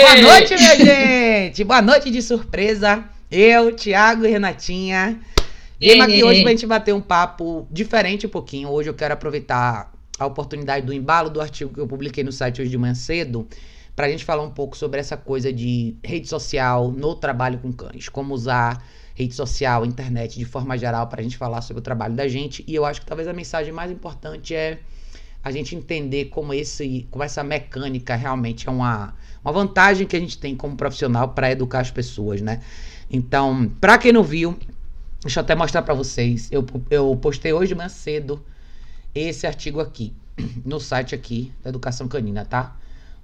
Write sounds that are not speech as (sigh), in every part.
Boa noite, minha gente! Boa noite de surpresa. Eu, Thiago e Renatinha. Viemos aqui hoje pra gente bater um papo diferente um pouquinho. Hoje eu quero aproveitar a oportunidade do embalo do artigo que eu publiquei no site hoje de manhã cedo pra gente falar um pouco sobre essa coisa de rede social no trabalho com cães. Como usar rede social, internet de forma geral pra gente falar sobre o trabalho da gente. E eu acho que talvez a mensagem mais importante é a gente entender como esse, como essa mecânica realmente é uma, uma vantagem que a gente tem como profissional para educar as pessoas, né? Então, para quem não viu, deixa eu até mostrar para vocês. Eu, eu postei hoje de manhã cedo esse artigo aqui (clears throat) no site aqui da Educação Canina, tá?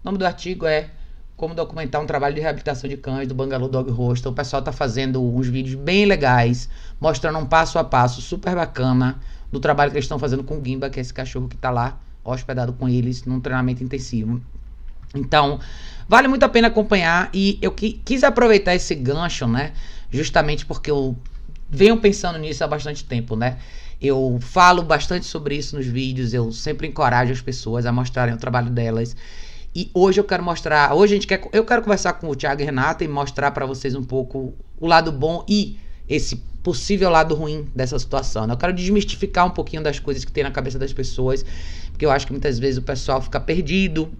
O nome do artigo é como documentar um trabalho de reabilitação de cães do Bangalore Dog Hostel. O pessoal tá fazendo uns vídeos bem legais, mostrando um passo a passo super bacana do trabalho que eles estão fazendo com o Gimba, que é esse cachorro que tá lá hospedado com eles num treinamento intensivo. Então, vale muito a pena acompanhar e eu que, quis aproveitar esse gancho, né? Justamente porque eu venho pensando nisso há bastante tempo, né? Eu falo bastante sobre isso nos vídeos, eu sempre encorajo as pessoas a mostrarem o trabalho delas. E hoje eu quero mostrar, hoje a gente quer, eu quero conversar com o Thiago e Renata e mostrar para vocês um pouco o lado bom e esse possível lado ruim dessa situação. Né? Eu quero desmistificar um pouquinho das coisas que tem na cabeça das pessoas, porque eu acho que muitas vezes o pessoal fica perdido,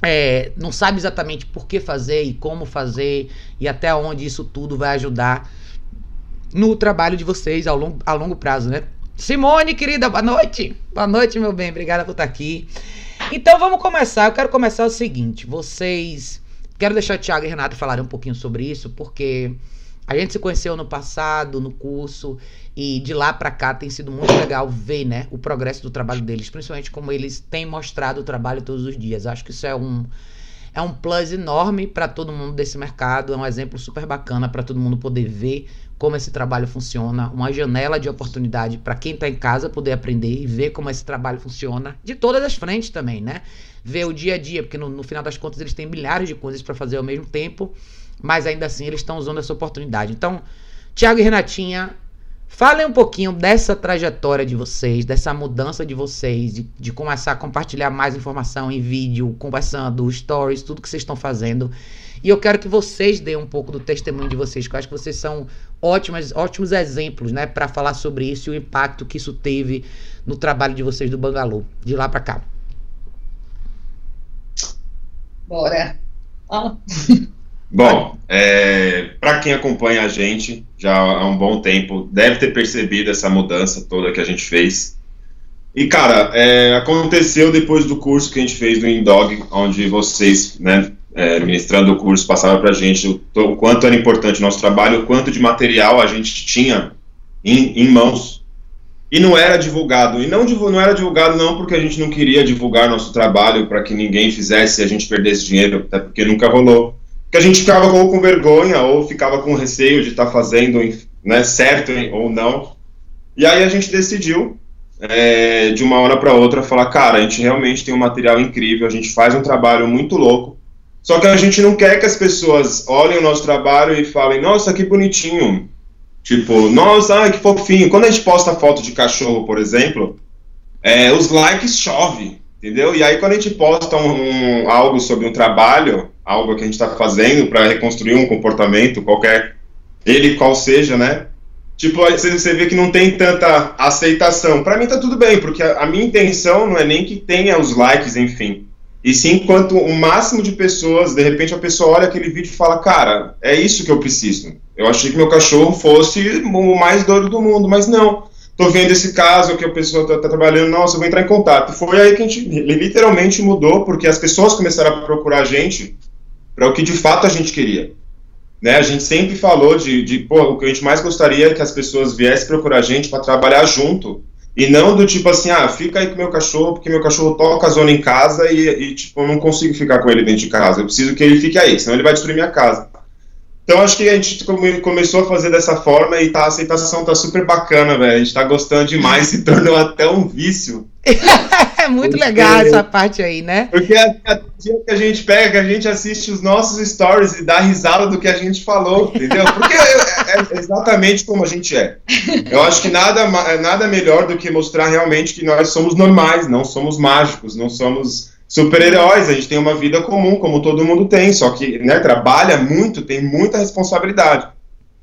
é, não sabe exatamente por que fazer e como fazer e até onde isso tudo vai ajudar no trabalho de vocês ao longo, a longo prazo, né? Simone, querida, boa noite. Boa noite, meu bem. Obrigada por estar aqui. Então vamos começar. Eu quero começar o seguinte: vocês. Quero deixar o Thiago e Renato falarem um pouquinho sobre isso, porque a gente se conheceu no passado, no curso, e de lá para cá tem sido muito legal ver, né, o progresso do trabalho deles, principalmente como eles têm mostrado o trabalho todos os dias. Acho que isso é um é um plus enorme para todo mundo desse mercado, é um exemplo super bacana para todo mundo poder ver como esse trabalho funciona, uma janela de oportunidade para quem está em casa poder aprender e ver como esse trabalho funciona de todas as frentes também, né? Ver o dia a dia, porque no, no final das contas eles têm milhares de coisas para fazer ao mesmo tempo mas ainda assim eles estão usando essa oportunidade. Então, Tiago e Renatinha, falem um pouquinho dessa trajetória de vocês, dessa mudança de vocês, de, de começar a compartilhar mais informação em vídeo, conversando, stories, tudo que vocês estão fazendo. E eu quero que vocês deem um pouco do testemunho de vocês, que eu acho que vocês são ótimos, ótimos exemplos, né, para falar sobre isso e o impacto que isso teve no trabalho de vocês do Bangalô, de lá para cá. Bora. Ah. (laughs) Bom, é, para quem acompanha a gente já há um bom tempo, deve ter percebido essa mudança toda que a gente fez. E, cara, é, aconteceu depois do curso que a gente fez do Indog, onde vocês, né, é, ministrando o curso, passaram para a gente o, o, quanto era importante o nosso trabalho, o quanto de material a gente tinha em, em mãos. E não era divulgado. E não, não era divulgado não porque a gente não queria divulgar nosso trabalho para que ninguém fizesse e a gente perdesse dinheiro, até porque nunca rolou que a gente ficava com vergonha ou ficava com receio de estar tá fazendo né, certo ou não. E aí a gente decidiu, é, de uma hora para outra, falar: cara, a gente realmente tem um material incrível, a gente faz um trabalho muito louco. Só que a gente não quer que as pessoas olhem o nosso trabalho e falem: nossa, que bonitinho. Tipo, nossa, ai, que fofinho. Quando a gente posta foto de cachorro, por exemplo, é, os likes chove, entendeu? E aí quando a gente posta um, um, algo sobre um trabalho, algo que a gente está fazendo para reconstruir um comportamento, qualquer ele qual seja, né? Tipo, você vê que não tem tanta aceitação. Para mim tá tudo bem, porque a, a, minha intenção não é nem que tenha os likes, enfim. E sim, quanto o máximo de pessoas, de repente a pessoa olha aquele vídeo e fala, cara, é isso que eu preciso. Eu achei que meu cachorro fosse o mais doido do mundo, mas não. Tô vendo esse caso que a pessoa tá, tá trabalhando, nossa, eu vou entrar em contato. Foi aí que a gente literalmente mudou, porque as pessoas começaram a procurar a gente para o que de fato a gente queria. Né, a gente sempre falou de, de pô, o que a gente mais gostaria é que as pessoas viessem procurar a gente para trabalhar junto. E não do tipo assim, ah, fica aí com meu cachorro, porque meu cachorro toca a zona em casa e, e, tipo, eu não consigo ficar com ele dentro de casa. Eu preciso que ele fique aí, senão ele vai destruir minha casa. Então acho que a gente come, começou a fazer dessa forma e tá, a aceitação tá super bacana, velho. A gente tá gostando demais, se (laughs) tornou até um vício. é (laughs) muito porque, legal essa parte aí, né? Porque a, a dia que a gente pega, a gente assiste os nossos stories e dá risada do que a gente falou, entendeu? Porque é, é exatamente como a gente é. Eu acho que nada, nada melhor do que mostrar realmente que nós somos normais, não somos mágicos, não somos super-heróis, a gente tem uma vida comum, como todo mundo tem, só que né, trabalha muito, tem muita responsabilidade.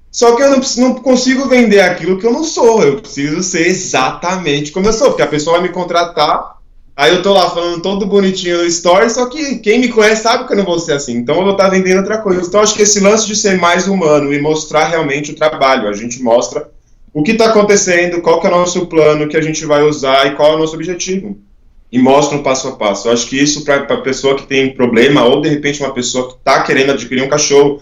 Só que eu não, não, consigo vender aquilo que eu não sou, eu preciso ser exatamente como eu sou, porque a pessoa vai me contratar, aí eu tô lá falando todo bonitinho no story, só que quem me conhece sabe que eu não vou ser assim, então eu vou estar vendendo outra coisa. Então acho que esse lance de ser mais humano e mostrar realmente o trabalho, a gente mostra o que está acontecendo, qual que é o nosso plano que a gente vai usar e qual é o nosso objetivo e mostra um passo a passo. Eu acho que isso para a pessoa que tem problema ou de repente uma pessoa que está querendo adquirir um cachorro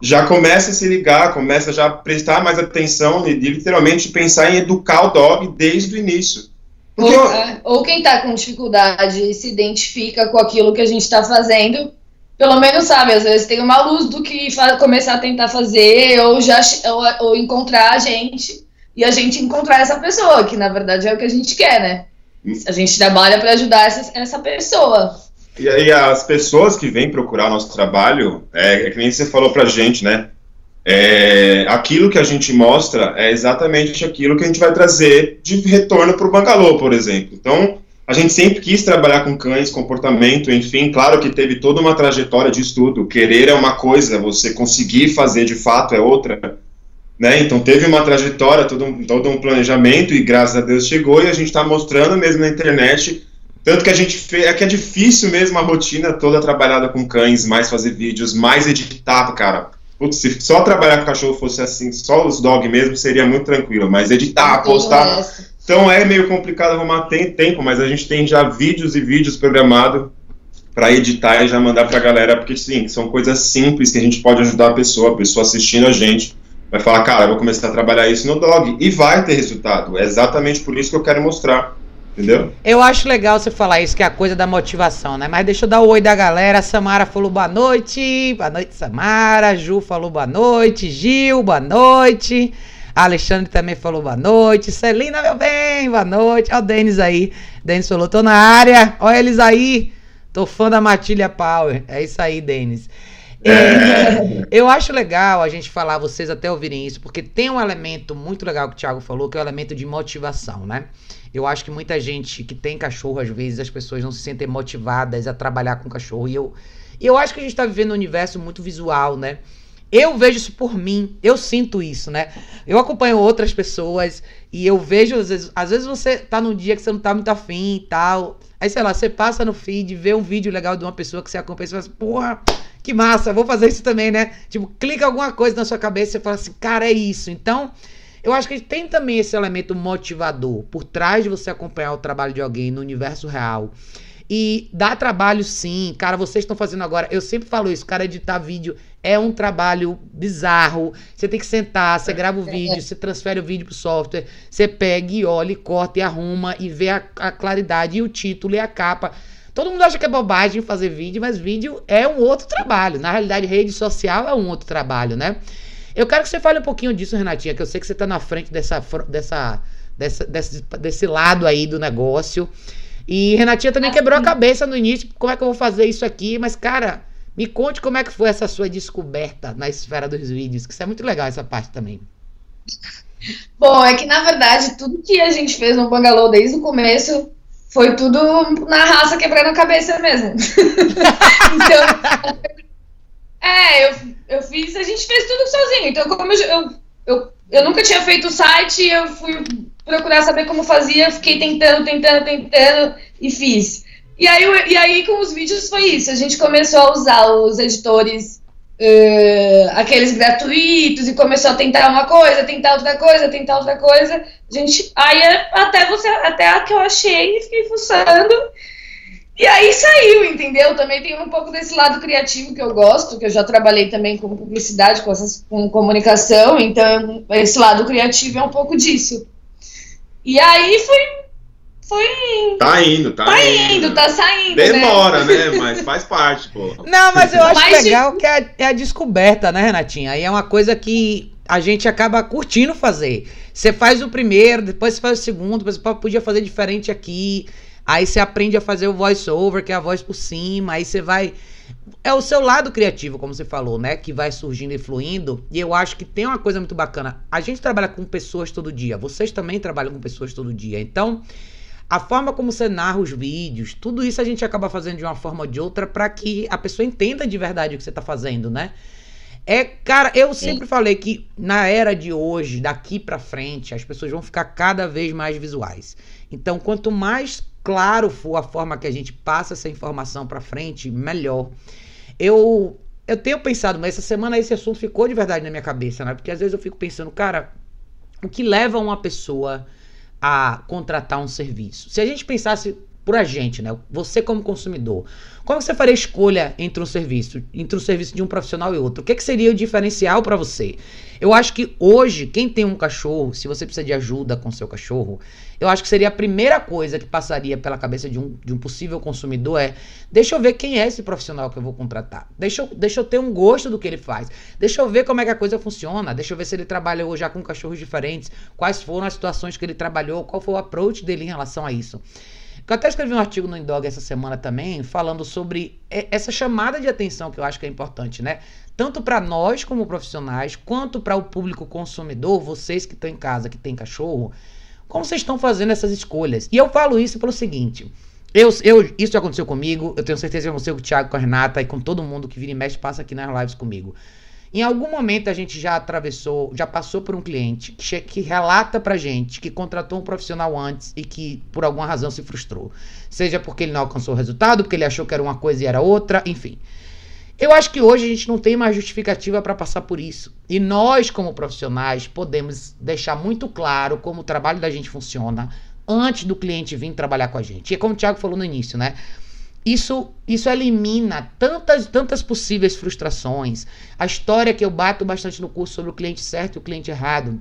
já começa a se ligar, começa já a prestar mais atenção e literalmente pensar em educar o dog desde o início. Ou, eu... é, ou, quem está com dificuldade e se identifica com aquilo que a gente está fazendo, pelo menos sabe, às vezes tem uma luz do que começar a tentar fazer ou já ou, ou encontrar a gente e a gente encontrar essa pessoa, que na verdade é o que a gente quer, né? A gente trabalha para ajudar essa, essa pessoa. E aí as pessoas que vêm procurar nosso trabalho, é, é que nem você falou pra gente, né? É, aquilo que a gente mostra é exatamente aquilo que a gente vai trazer de retorno para o bangalô, por exemplo. Então, a gente sempre quis trabalhar com cães, comportamento, enfim, claro que teve toda uma trajetória de estudo. Querer é uma coisa, você conseguir fazer de fato é outra. Né? Então teve uma trajetória, todo um, todo um planejamento e graças a Deus chegou e a gente está mostrando mesmo na internet. Tanto que a gente fez, é que é difícil mesmo a rotina toda trabalhada com cães, mais fazer vídeos, mais editar, cara. Putz, se só trabalhar com cachorro fosse assim, só os dog mesmo, seria muito tranquilo, mas editar, postar. Então é meio complicado arrumar tempo, mas a gente tem já vídeos e vídeos programados para editar e já mandar para a galera, porque sim, são coisas simples que a gente pode ajudar a pessoa, a pessoa assistindo a gente vai falar, cara, vou começar a trabalhar isso no dog. E vai ter resultado. É exatamente por isso que eu quero mostrar. Entendeu? Eu acho legal você falar isso, que é a coisa da motivação, né? Mas deixa eu dar o oi da galera. Samara falou boa noite. Boa noite, Samara. Ju falou boa noite. Gil, boa noite. Alexandre também falou boa noite. Celina, meu bem, boa noite. Olha o Denis aí. Denis falou, tô na área. Olha eles aí. Tô fã da Matilha Power. É isso aí, Denis. (laughs) Eu acho legal a gente falar, vocês até ouvirem isso, porque tem um elemento muito legal que o Thiago falou, que é o elemento de motivação, né? Eu acho que muita gente que tem cachorro, às vezes, as pessoas não se sentem motivadas a trabalhar com cachorro. E eu, eu acho que a gente tá vivendo um universo muito visual, né? Eu vejo isso por mim, eu sinto isso, né? Eu acompanho outras pessoas e eu vejo, às vezes, às vezes você tá num dia que você não tá muito afim e tal. Aí, sei lá, você passa no feed, vê um vídeo legal de uma pessoa que você acompanha e você fala assim, porra, que massa, vou fazer isso também, né? Tipo, clica alguma coisa na sua cabeça e fala assim, cara, é isso. Então, eu acho que tem também esse elemento motivador por trás de você acompanhar o trabalho de alguém no universo real. E dá trabalho sim, cara, vocês estão fazendo agora. Eu sempre falo isso, cara, editar vídeo é um trabalho bizarro. Você tem que sentar, você grava o vídeo, você transfere o vídeo pro software, você pega e olha, e corta e arruma e vê a, a claridade e o título e a capa. Todo mundo acha que é bobagem fazer vídeo, mas vídeo é um outro trabalho. Na realidade, rede social é um outro trabalho, né? Eu quero que você fale um pouquinho disso, Renatinha, que eu sei que você está na frente dessa, dessa, dessa, desse, desse lado aí do negócio. E Renatinha também quebrou a cabeça no início, como é que eu vou fazer isso aqui, mas cara, me conte como é que foi essa sua descoberta na esfera dos vídeos, que isso é muito legal essa parte também. Bom, é que na verdade tudo que a gente fez no Bangalô desde o começo foi tudo na raça quebrando a cabeça mesmo. (laughs) então, é, eu, eu fiz, a gente fez tudo sozinho. Então, como eu, eu, eu, eu nunca tinha feito o site, eu fui procurar saber como fazia, fiquei tentando, tentando, tentando e fiz. E aí, e aí com os vídeos foi isso, a gente começou a usar os editores uh, aqueles gratuitos e começou a tentar uma coisa, tentar outra coisa, tentar outra coisa. Gente, aí até você, até a que eu achei, fiquei fuçando. E aí saiu, entendeu? Também tem um pouco desse lado criativo que eu gosto, que eu já trabalhei também com publicidade, com, essas, com comunicação, então esse lado criativo é um pouco disso. E aí foi foi. Tá indo, tá, tá indo. indo. tá saindo. Né? Demora, né? né? Mas faz parte, pô. Não, mas eu acho mas legal de... que é, é a descoberta, né, Renatinha? Aí é uma coisa que a gente acaba curtindo fazer. Você faz o primeiro, depois você faz o segundo, depois você podia fazer diferente aqui. Aí você aprende a fazer o voice over, que é a voz por cima, aí você vai é o seu lado criativo, como você falou, né? Que vai surgindo e fluindo. E eu acho que tem uma coisa muito bacana. A gente trabalha com pessoas todo dia. Vocês também trabalham com pessoas todo dia. Então, a forma como você narra os vídeos, tudo isso a gente acaba fazendo de uma forma ou de outra para que a pessoa entenda de verdade o que você tá fazendo, né? É, cara, eu sempre falei que na era de hoje, daqui para frente, as pessoas vão ficar cada vez mais visuais. Então, quanto mais claro for a forma que a gente passa essa informação para frente, melhor. Eu eu tenho pensado, mas essa semana esse assunto ficou de verdade na minha cabeça, né? Porque às vezes eu fico pensando, cara, o que leva uma pessoa a contratar um serviço? Se a gente pensasse por a gente, né? Você como consumidor. Como você faria escolha entre um serviço, entre um serviço de um profissional e outro? O que, que seria o diferencial para você? Eu acho que hoje, quem tem um cachorro, se você precisa de ajuda com seu cachorro, eu acho que seria a primeira coisa que passaria pela cabeça de um, de um possível consumidor é: deixa eu ver quem é esse profissional que eu vou contratar. Deixa eu, deixa eu ter um gosto do que ele faz. Deixa eu ver como é que a coisa funciona. Deixa eu ver se ele trabalhou já com cachorros diferentes, quais foram as situações que ele trabalhou, qual foi o approach dele em relação a isso. Eu até escrevi um artigo no Indog essa semana também, falando sobre essa chamada de atenção que eu acho que é importante, né? Tanto para nós como profissionais, quanto para o público consumidor, vocês que estão em casa, que tem cachorro, como vocês estão fazendo essas escolhas? E eu falo isso pelo seguinte. Eu, eu, isso já aconteceu comigo, eu tenho certeza que aconteceu com o Thiago, com a Renata e com todo mundo que vira e mexe passa aqui nas lives comigo. Em algum momento a gente já atravessou, já passou por um cliente que, que relata pra gente que contratou um profissional antes e que por alguma razão se frustrou. Seja porque ele não alcançou o resultado, porque ele achou que era uma coisa e era outra, enfim. Eu acho que hoje a gente não tem mais justificativa para passar por isso. E nós, como profissionais, podemos deixar muito claro como o trabalho da gente funciona antes do cliente vir trabalhar com a gente. E é como o Thiago falou no início, né? Isso, isso elimina tantas, tantas possíveis frustrações. A história que eu bato bastante no curso sobre o cliente certo e o cliente errado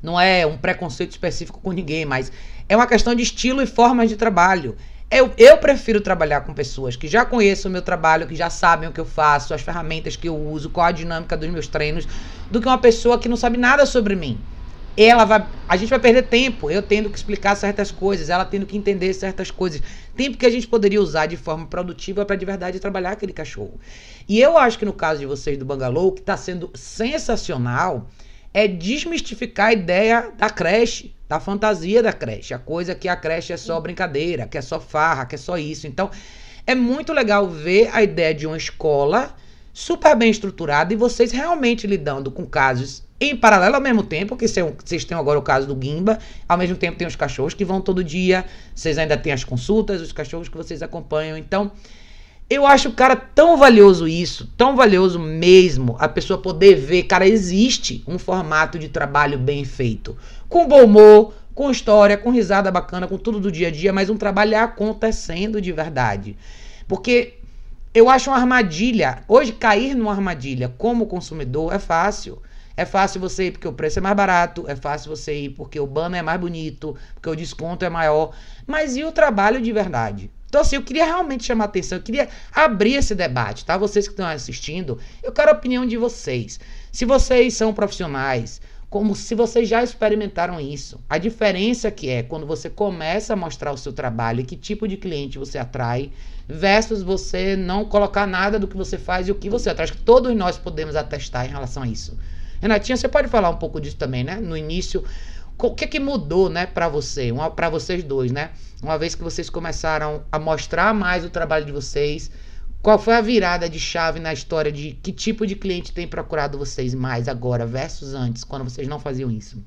não é um preconceito específico com ninguém, mas é uma questão de estilo e formas de trabalho. Eu, eu prefiro trabalhar com pessoas que já conhecem o meu trabalho, que já sabem o que eu faço, as ferramentas que eu uso, qual a dinâmica dos meus treinos, do que uma pessoa que não sabe nada sobre mim ela vai. A gente vai perder tempo, eu tendo que explicar certas coisas, ela tendo que entender certas coisas. Tempo que a gente poderia usar de forma produtiva para de verdade trabalhar aquele cachorro. E eu acho que no caso de vocês do Bangalô, que está sendo sensacional é desmistificar a ideia da creche, da fantasia da creche. A coisa que a creche é só brincadeira, que é só farra, que é só isso. Então, é muito legal ver a ideia de uma escola super bem estruturada e vocês realmente lidando com casos em paralelo ao mesmo tempo, que vocês têm agora o caso do Gimba, ao mesmo tempo tem os cachorros que vão todo dia, vocês ainda têm as consultas, os cachorros que vocês acompanham. Então, eu acho, cara, tão valioso isso, tão valioso mesmo a pessoa poder ver, cara, existe um formato de trabalho bem feito, com bom humor, com história, com risada bacana, com tudo do dia a dia, mas um trabalho acontecendo de verdade. Porque eu acho uma armadilha, hoje cair numa armadilha como consumidor é fácil. É fácil você ir porque o preço é mais barato, é fácil você ir porque o banner é mais bonito, porque o desconto é maior. Mas e o trabalho de verdade? Então, assim, eu queria realmente chamar atenção, eu queria abrir esse debate, tá? Vocês que estão assistindo, eu quero a opinião de vocês. Se vocês são profissionais, como se vocês já experimentaram isso. A diferença que é quando você começa a mostrar o seu trabalho e que tipo de cliente você atrai, versus você não colocar nada do que você faz e o que você atrai. Acho que todos nós podemos atestar em relação a isso. Renatinha, você pode falar um pouco disso também, né? No início, o que que mudou, né, para você, para vocês dois, né? Uma vez que vocês começaram a mostrar mais o trabalho de vocês, qual foi a virada de chave na história de que tipo de cliente tem procurado vocês mais agora versus antes, quando vocês não faziam isso?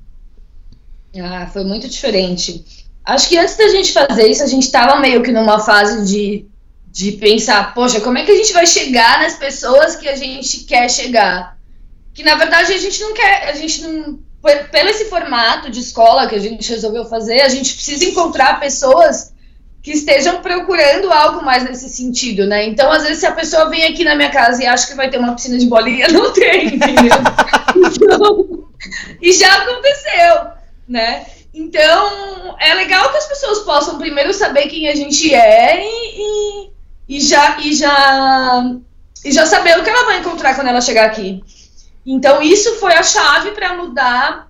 Ah, foi muito diferente. Acho que antes da gente fazer isso, a gente estava meio que numa fase de, de pensar, poxa, como é que a gente vai chegar nas pessoas que a gente quer chegar? Que na verdade a gente não quer, a gente não, pelo esse formato de escola que a gente resolveu fazer, a gente precisa encontrar pessoas que estejam procurando algo mais nesse sentido, né? Então, às vezes, se a pessoa vem aqui na minha casa e acha que vai ter uma piscina de bolinha, (laughs) não tem, entendeu? então, e já aconteceu, né? Então, é legal que as pessoas possam primeiro saber quem a gente é e, e, e já, e, já, e já saber o que ela vai encontrar quando ela chegar aqui. Então, isso foi a chave para mudar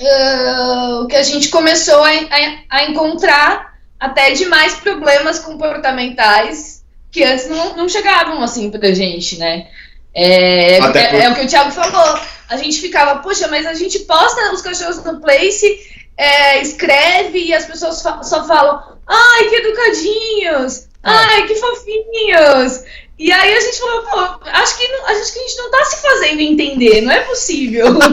uh, o que a gente começou a, a, a, encontrar até de mais problemas comportamentais que antes não, não chegavam assim pra gente, né? É, é, é, o que o Thiago falou. A gente ficava, poxa, mas a gente posta os cachorros no Place é, escreve e as pessoas fa só falam, ai, que educadinhos, é. ai, que fofinhos. E aí a gente falou, pô, acho que, não, acho que a gente não tá se fazendo entender, não é possível. (laughs)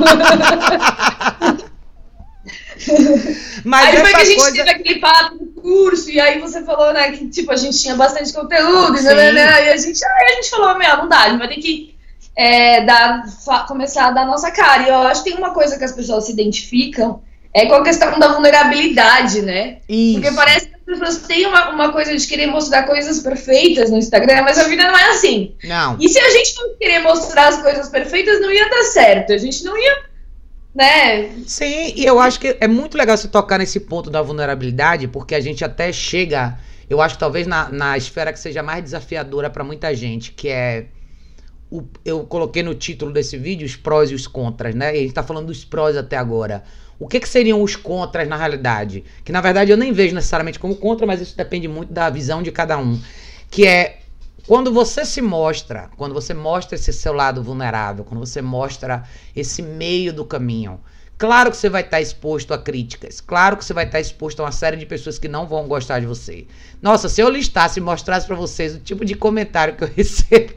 Mas aí foi que a gente coisa... teve aquele papo do curso, e aí você falou, né, que tipo, a gente tinha bastante conteúdo, né, né, né, e a gente, aí a gente falou, meu, não dá, a gente vai ter que é, dar, começar a dar nossa cara. E eu acho que tem uma coisa que as pessoas se identificam, é com a questão da vulnerabilidade, né? Isso. Porque parece que as pessoas têm uma, uma coisa de querer mostrar coisas perfeitas no Instagram, mas a vida não é assim. Não. E se a gente não querer mostrar as coisas perfeitas, não ia dar certo. A gente não ia né? Sim, e eu acho que é muito legal você tocar nesse ponto da vulnerabilidade, porque a gente até chega, eu acho que talvez na, na esfera que seja mais desafiadora para muita gente, que é o, eu coloquei no título desse vídeo os prós e os contras, né? E a gente tá falando dos prós até agora. O que, que seriam os contras na realidade? Que na verdade eu nem vejo necessariamente como contra, mas isso depende muito da visão de cada um. Que é quando você se mostra, quando você mostra esse seu lado vulnerável, quando você mostra esse meio do caminho, claro que você vai estar exposto a críticas, claro que você vai estar exposto a uma série de pessoas que não vão gostar de você. Nossa, se eu listasse e mostrasse para vocês o tipo de comentário que eu (laughs) recebo,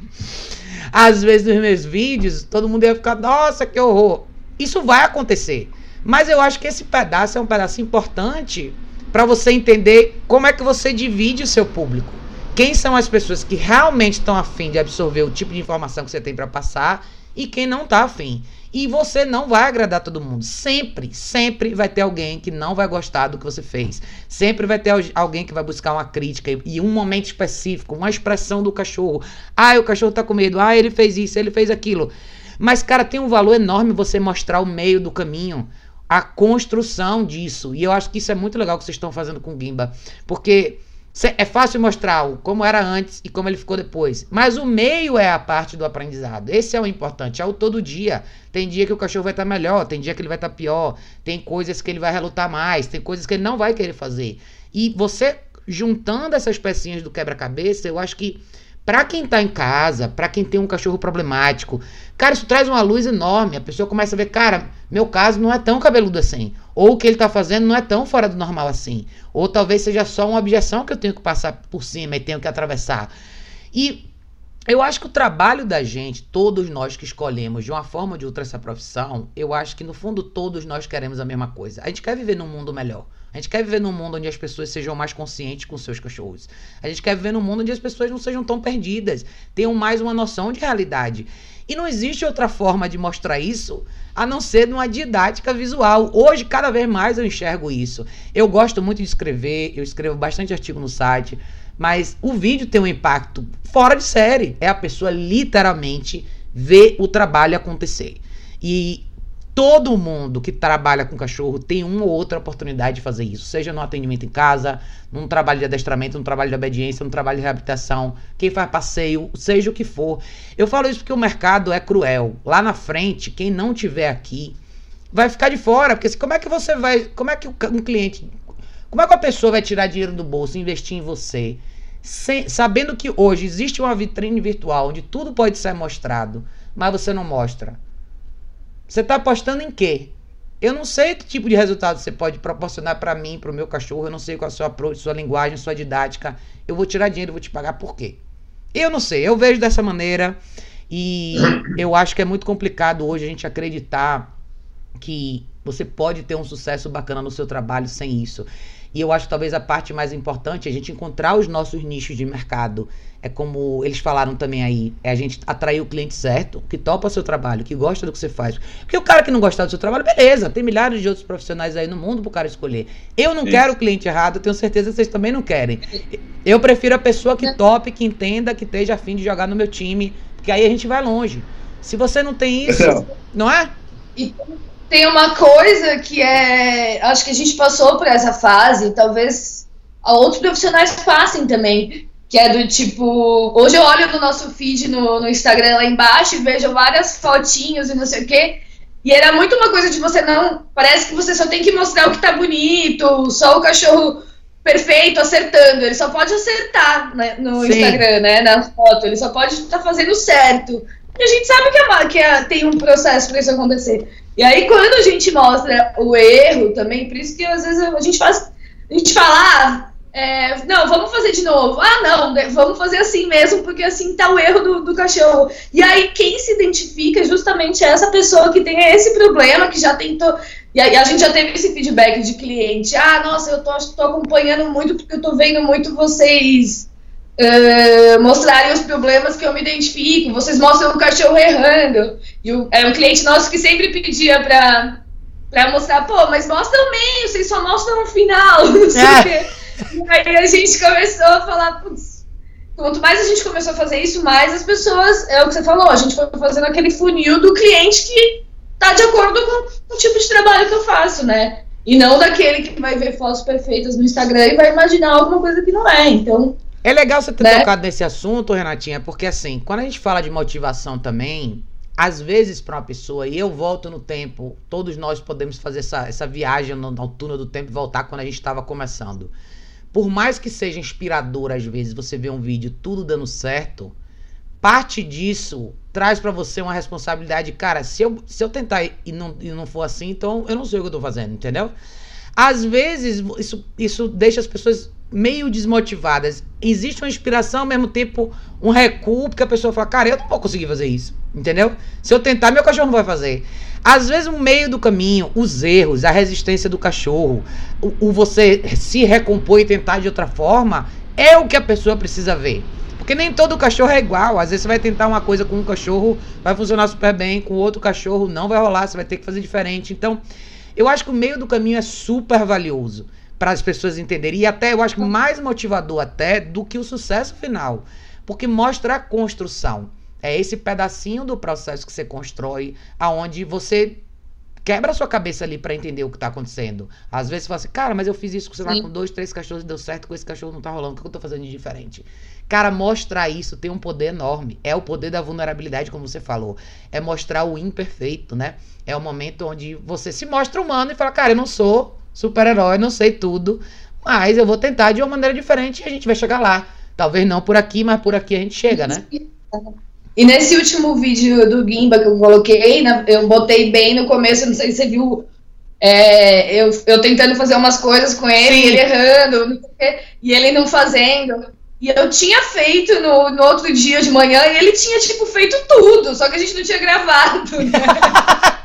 às vezes nos meus vídeos, todo mundo ia ficar, nossa, que horror. Isso vai acontecer. Mas eu acho que esse pedaço é um pedaço importante para você entender como é que você divide o seu público. Quem são as pessoas que realmente estão afim de absorver o tipo de informação que você tem para passar e quem não está afim. E você não vai agradar todo mundo. Sempre, sempre vai ter alguém que não vai gostar do que você fez. Sempre vai ter alguém que vai buscar uma crítica e um momento específico, uma expressão do cachorro. Ah, o cachorro tá com medo. Ah, ele fez isso, ele fez aquilo. Mas, cara, tem um valor enorme você mostrar o meio do caminho a construção disso. E eu acho que isso é muito legal que vocês estão fazendo com o Gimba. Porque é fácil mostrar como era antes e como ele ficou depois. Mas o meio é a parte do aprendizado. Esse é o importante. É o todo dia. Tem dia que o cachorro vai estar melhor, tem dia que ele vai estar pior, tem coisas que ele vai relutar mais, tem coisas que ele não vai querer fazer. E você juntando essas pecinhas do quebra-cabeça, eu acho que para quem tá em casa, para quem tem um cachorro problemático, cara, isso traz uma luz enorme. A pessoa começa a ver, cara, meu caso não é tão cabeludo assim. Ou o que ele tá fazendo não é tão fora do normal assim. Ou talvez seja só uma objeção que eu tenho que passar por cima e tenho que atravessar. E eu acho que o trabalho da gente, todos nós que escolhemos de uma forma ou de outra essa profissão, eu acho que no fundo todos nós queremos a mesma coisa. A gente quer viver num mundo melhor. A gente quer viver num mundo onde as pessoas sejam mais conscientes com seus cachorros. A gente quer viver num mundo onde as pessoas não sejam tão perdidas, tenham mais uma noção de realidade. E não existe outra forma de mostrar isso a não ser numa didática visual. Hoje, cada vez mais eu enxergo isso. Eu gosto muito de escrever, eu escrevo bastante artigo no site, mas o vídeo tem um impacto fora de série. É a pessoa literalmente ver o trabalho acontecer. E Todo mundo que trabalha com cachorro tem uma ou outra oportunidade de fazer isso, seja no atendimento em casa, num trabalho de adestramento, num trabalho de obediência, num trabalho de reabilitação, quem faz passeio, seja o que for. Eu falo isso porque o mercado é cruel. Lá na frente, quem não tiver aqui vai ficar de fora, porque como é que você vai, como é que um cliente, como é que a pessoa vai tirar dinheiro do bolso e investir em você, sem, sabendo que hoje existe uma vitrine virtual onde tudo pode ser mostrado, mas você não mostra? Você está apostando em quê? Eu não sei que tipo de resultado você pode proporcionar para mim, para o meu cachorro. Eu não sei qual é a sua approach, sua linguagem, sua didática. Eu vou tirar dinheiro, vou te pagar por quê? Eu não sei. Eu vejo dessa maneira e eu acho que é muito complicado hoje a gente acreditar que você pode ter um sucesso bacana no seu trabalho sem isso. E eu acho que talvez a parte mais importante é a gente encontrar os nossos nichos de mercado. É como eles falaram também aí, é a gente atrair o cliente certo, que topa seu trabalho, que gosta do que você faz. Porque o cara que não gosta do seu trabalho, beleza, tem milhares de outros profissionais aí no mundo pro cara escolher. Eu não Sim. quero o cliente errado, tenho certeza que vocês também não querem. Eu prefiro a pessoa que tope, que entenda, que esteja afim de jogar no meu time, porque aí a gente vai longe. Se você não tem isso, não é? E tem uma coisa que é. Acho que a gente passou por essa fase, talvez outros profissionais passem também. Que é do tipo. Hoje eu olho no nosso feed no, no Instagram lá embaixo e vejo várias fotinhos e não sei o quê. E era muito uma coisa de você não. Parece que você só tem que mostrar o que tá bonito, só o cachorro perfeito acertando. Ele só pode acertar né, no Sim. Instagram, né? Na foto. Ele só pode estar tá fazendo certo. E a gente sabe que, é, que é, tem um processo para isso acontecer. E aí, quando a gente mostra o erro também, por isso que às vezes a gente faz. A gente fala, ah, é, não, vamos fazer de novo. Ah, não, vamos fazer assim mesmo, porque assim tá o erro do, do cachorro. E aí, quem se identifica é justamente essa pessoa que tem esse problema, que já tentou. E a, a gente já teve esse feedback de cliente. Ah, nossa, eu tô, tô acompanhando muito porque eu tô vendo muito vocês uh, mostrarem os problemas que eu me identifico. Vocês mostram o cachorro errando. E o, é um cliente nosso que sempre pedia pra, pra mostrar, pô, mas mostra o meio, vocês só mostram o final. (laughs) Não sei é. o quê. E aí a gente começou a falar, putz, quanto mais a gente começou a fazer isso, mais as pessoas, é o que você falou, a gente foi fazendo aquele funil do cliente que tá de acordo com o tipo de trabalho que eu faço, né? E não daquele que vai ver fotos perfeitas no Instagram e vai imaginar alguma coisa que não é. Então, é legal você ter né? tocado nesse assunto, Renatinha, porque assim, quando a gente fala de motivação também, às vezes para uma pessoa, e eu volto no tempo, todos nós podemos fazer essa, essa viagem na altura do tempo e voltar quando a gente estava começando. Por mais que seja inspirador, às vezes, você vê um vídeo tudo dando certo, parte disso traz para você uma responsabilidade. Cara, se eu, se eu tentar e não, e não for assim, então eu não sei o que eu tô fazendo, entendeu? Às vezes, isso, isso deixa as pessoas meio desmotivadas. Existe uma inspiração, ao mesmo tempo um recuo, porque a pessoa fala, cara, eu não vou conseguir fazer isso. Entendeu? Se eu tentar, meu cachorro não vai fazer. Às vezes, no meio do caminho, os erros, a resistência do cachorro, o, o você se recompor e tentar de outra forma, é o que a pessoa precisa ver. Porque nem todo cachorro é igual. Às vezes você vai tentar uma coisa com um cachorro, vai funcionar super bem, com outro cachorro não vai rolar, você vai ter que fazer diferente. Então, eu acho que o meio do caminho é super valioso para as pessoas entenderem. E até eu acho que mais motivador até do que o sucesso final. Porque mostra a construção. É esse pedacinho do processo que você constrói, aonde você quebra a sua cabeça ali para entender o que tá acontecendo. Às vezes você fala assim, cara, mas eu fiz isso sei lá, com dois, três cachorros e deu certo, com esse cachorro não tá rolando, o que eu tô fazendo de diferente? Cara, mostrar isso tem um poder enorme. É o poder da vulnerabilidade, como você falou. É mostrar o imperfeito, né? É o momento onde você se mostra humano e fala, cara, eu não sou super-herói, não sei tudo, mas eu vou tentar de uma maneira diferente e a gente vai chegar lá. Talvez não por aqui, mas por aqui a gente chega, né? E nesse último vídeo do Gimba que eu coloquei, eu botei bem no começo, não sei se você viu, é, eu, eu tentando fazer umas coisas com ele, Sim. ele errando, e ele não fazendo. E eu tinha feito no, no outro dia de manhã e ele tinha, tipo, feito tudo, só que a gente não tinha gravado, né? (laughs)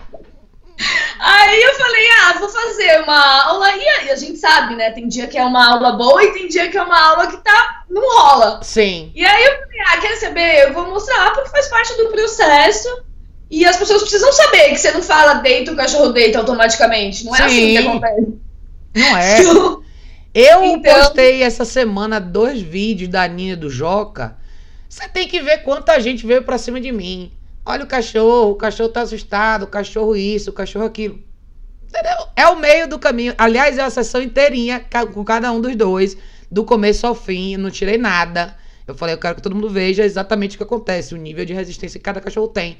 Aí eu falei, ah, vou fazer uma aula. E a gente sabe, né? Tem dia que é uma aula boa e tem dia que é uma aula que tá. não rola. Sim. E aí eu falei, ah, quer saber? Eu vou mostrar porque faz parte do processo. E as pessoas precisam saber que você não fala deita, o cachorro deita automaticamente. Não é Sim. assim que acontece. Não é. (laughs) eu então... postei essa semana dois vídeos da Nina do Joca. Você tem que ver quanta gente veio pra cima de mim. Olha o cachorro, o cachorro tá assustado, o cachorro isso, o cachorro aquilo. Entendeu? É o meio do caminho. Aliás, é uma sessão inteirinha com cada um dos dois, do começo ao fim. Eu não tirei nada. Eu falei, eu quero que todo mundo veja exatamente o que acontece, o nível de resistência que cada cachorro tem.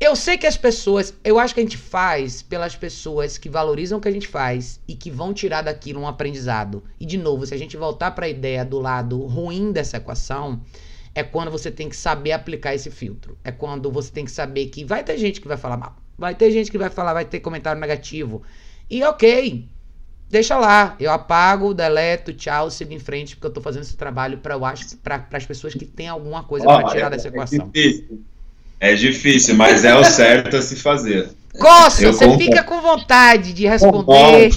Eu sei que as pessoas, eu acho que a gente faz pelas pessoas que valorizam o que a gente faz e que vão tirar daquilo um aprendizado. E de novo, se a gente voltar para a ideia do lado ruim dessa equação, é quando você tem que saber aplicar esse filtro. É quando você tem que saber que vai ter gente que vai falar mal, vai ter gente que vai falar, vai ter comentário negativo. E ok, deixa lá. Eu apago, deleto, tchau, sigo em frente, porque eu tô fazendo esse trabalho para eu acho para as pessoas que têm alguma coisa para tirar é, dessa equação. É difícil. É difícil, mas é o certo a se fazer. Coça, você fica com vontade de responder.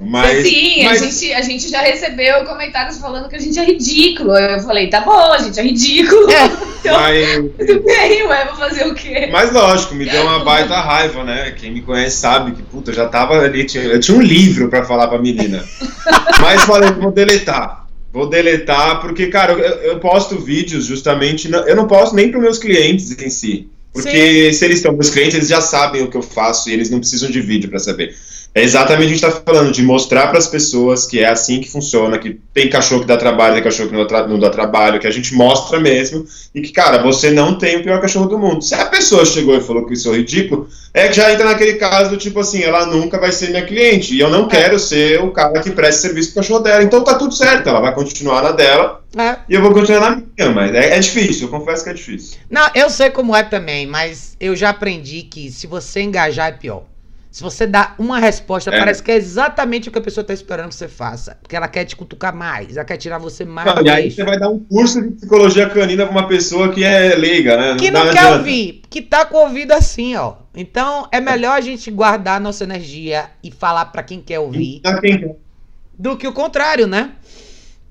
mas, Sim, mas... A, gente, a gente já recebeu comentários falando que a gente é ridículo. Eu falei, tá bom, a gente é ridículo. É. Então, mas... tudo bem, ué, vou fazer o quê? Mas lógico, me deu uma baita raiva, né? Quem me conhece sabe que, puta, eu já tava ali, tinha, eu tinha um livro pra falar pra menina. (laughs) mas falei, vou deletar. Vou deletar, porque, cara, eu, eu posto vídeos justamente. Eu não posto nem para meus clientes em si. Porque Sim. se eles são meus clientes, eles já sabem o que eu faço e eles não precisam de vídeo para saber. É exatamente o que a gente está falando, de mostrar para as pessoas que é assim que funciona, que tem cachorro que dá trabalho, tem cachorro que não dá, não dá, trabalho, que a gente mostra mesmo, e que, cara, você não tem o pior cachorro do mundo. Se a pessoa chegou e falou que isso é ridículo, é que já entra naquele caso do tipo assim, ela nunca vai ser minha cliente, e eu não quero ser o cara que presta serviço pro cachorro dela. Então tá tudo certo, ela vai continuar na dela, é. e eu vou continuar na minha, mas é, é difícil, eu confesso que é difícil. Não, eu sei como é também, mas eu já aprendi que se você engajar é pior. Se você dá uma resposta, é. parece que é exatamente o que a pessoa está esperando que você faça. Porque ela quer te cutucar mais, ela quer tirar você mais. Não, e aí você vai dar um curso de psicologia canina para uma pessoa que é leiga, né? Que não, não quer adianta. ouvir, que tá com o ouvido assim, ó. Então é melhor a gente guardar a nossa energia e falar para quem quer ouvir. Do que o contrário, né?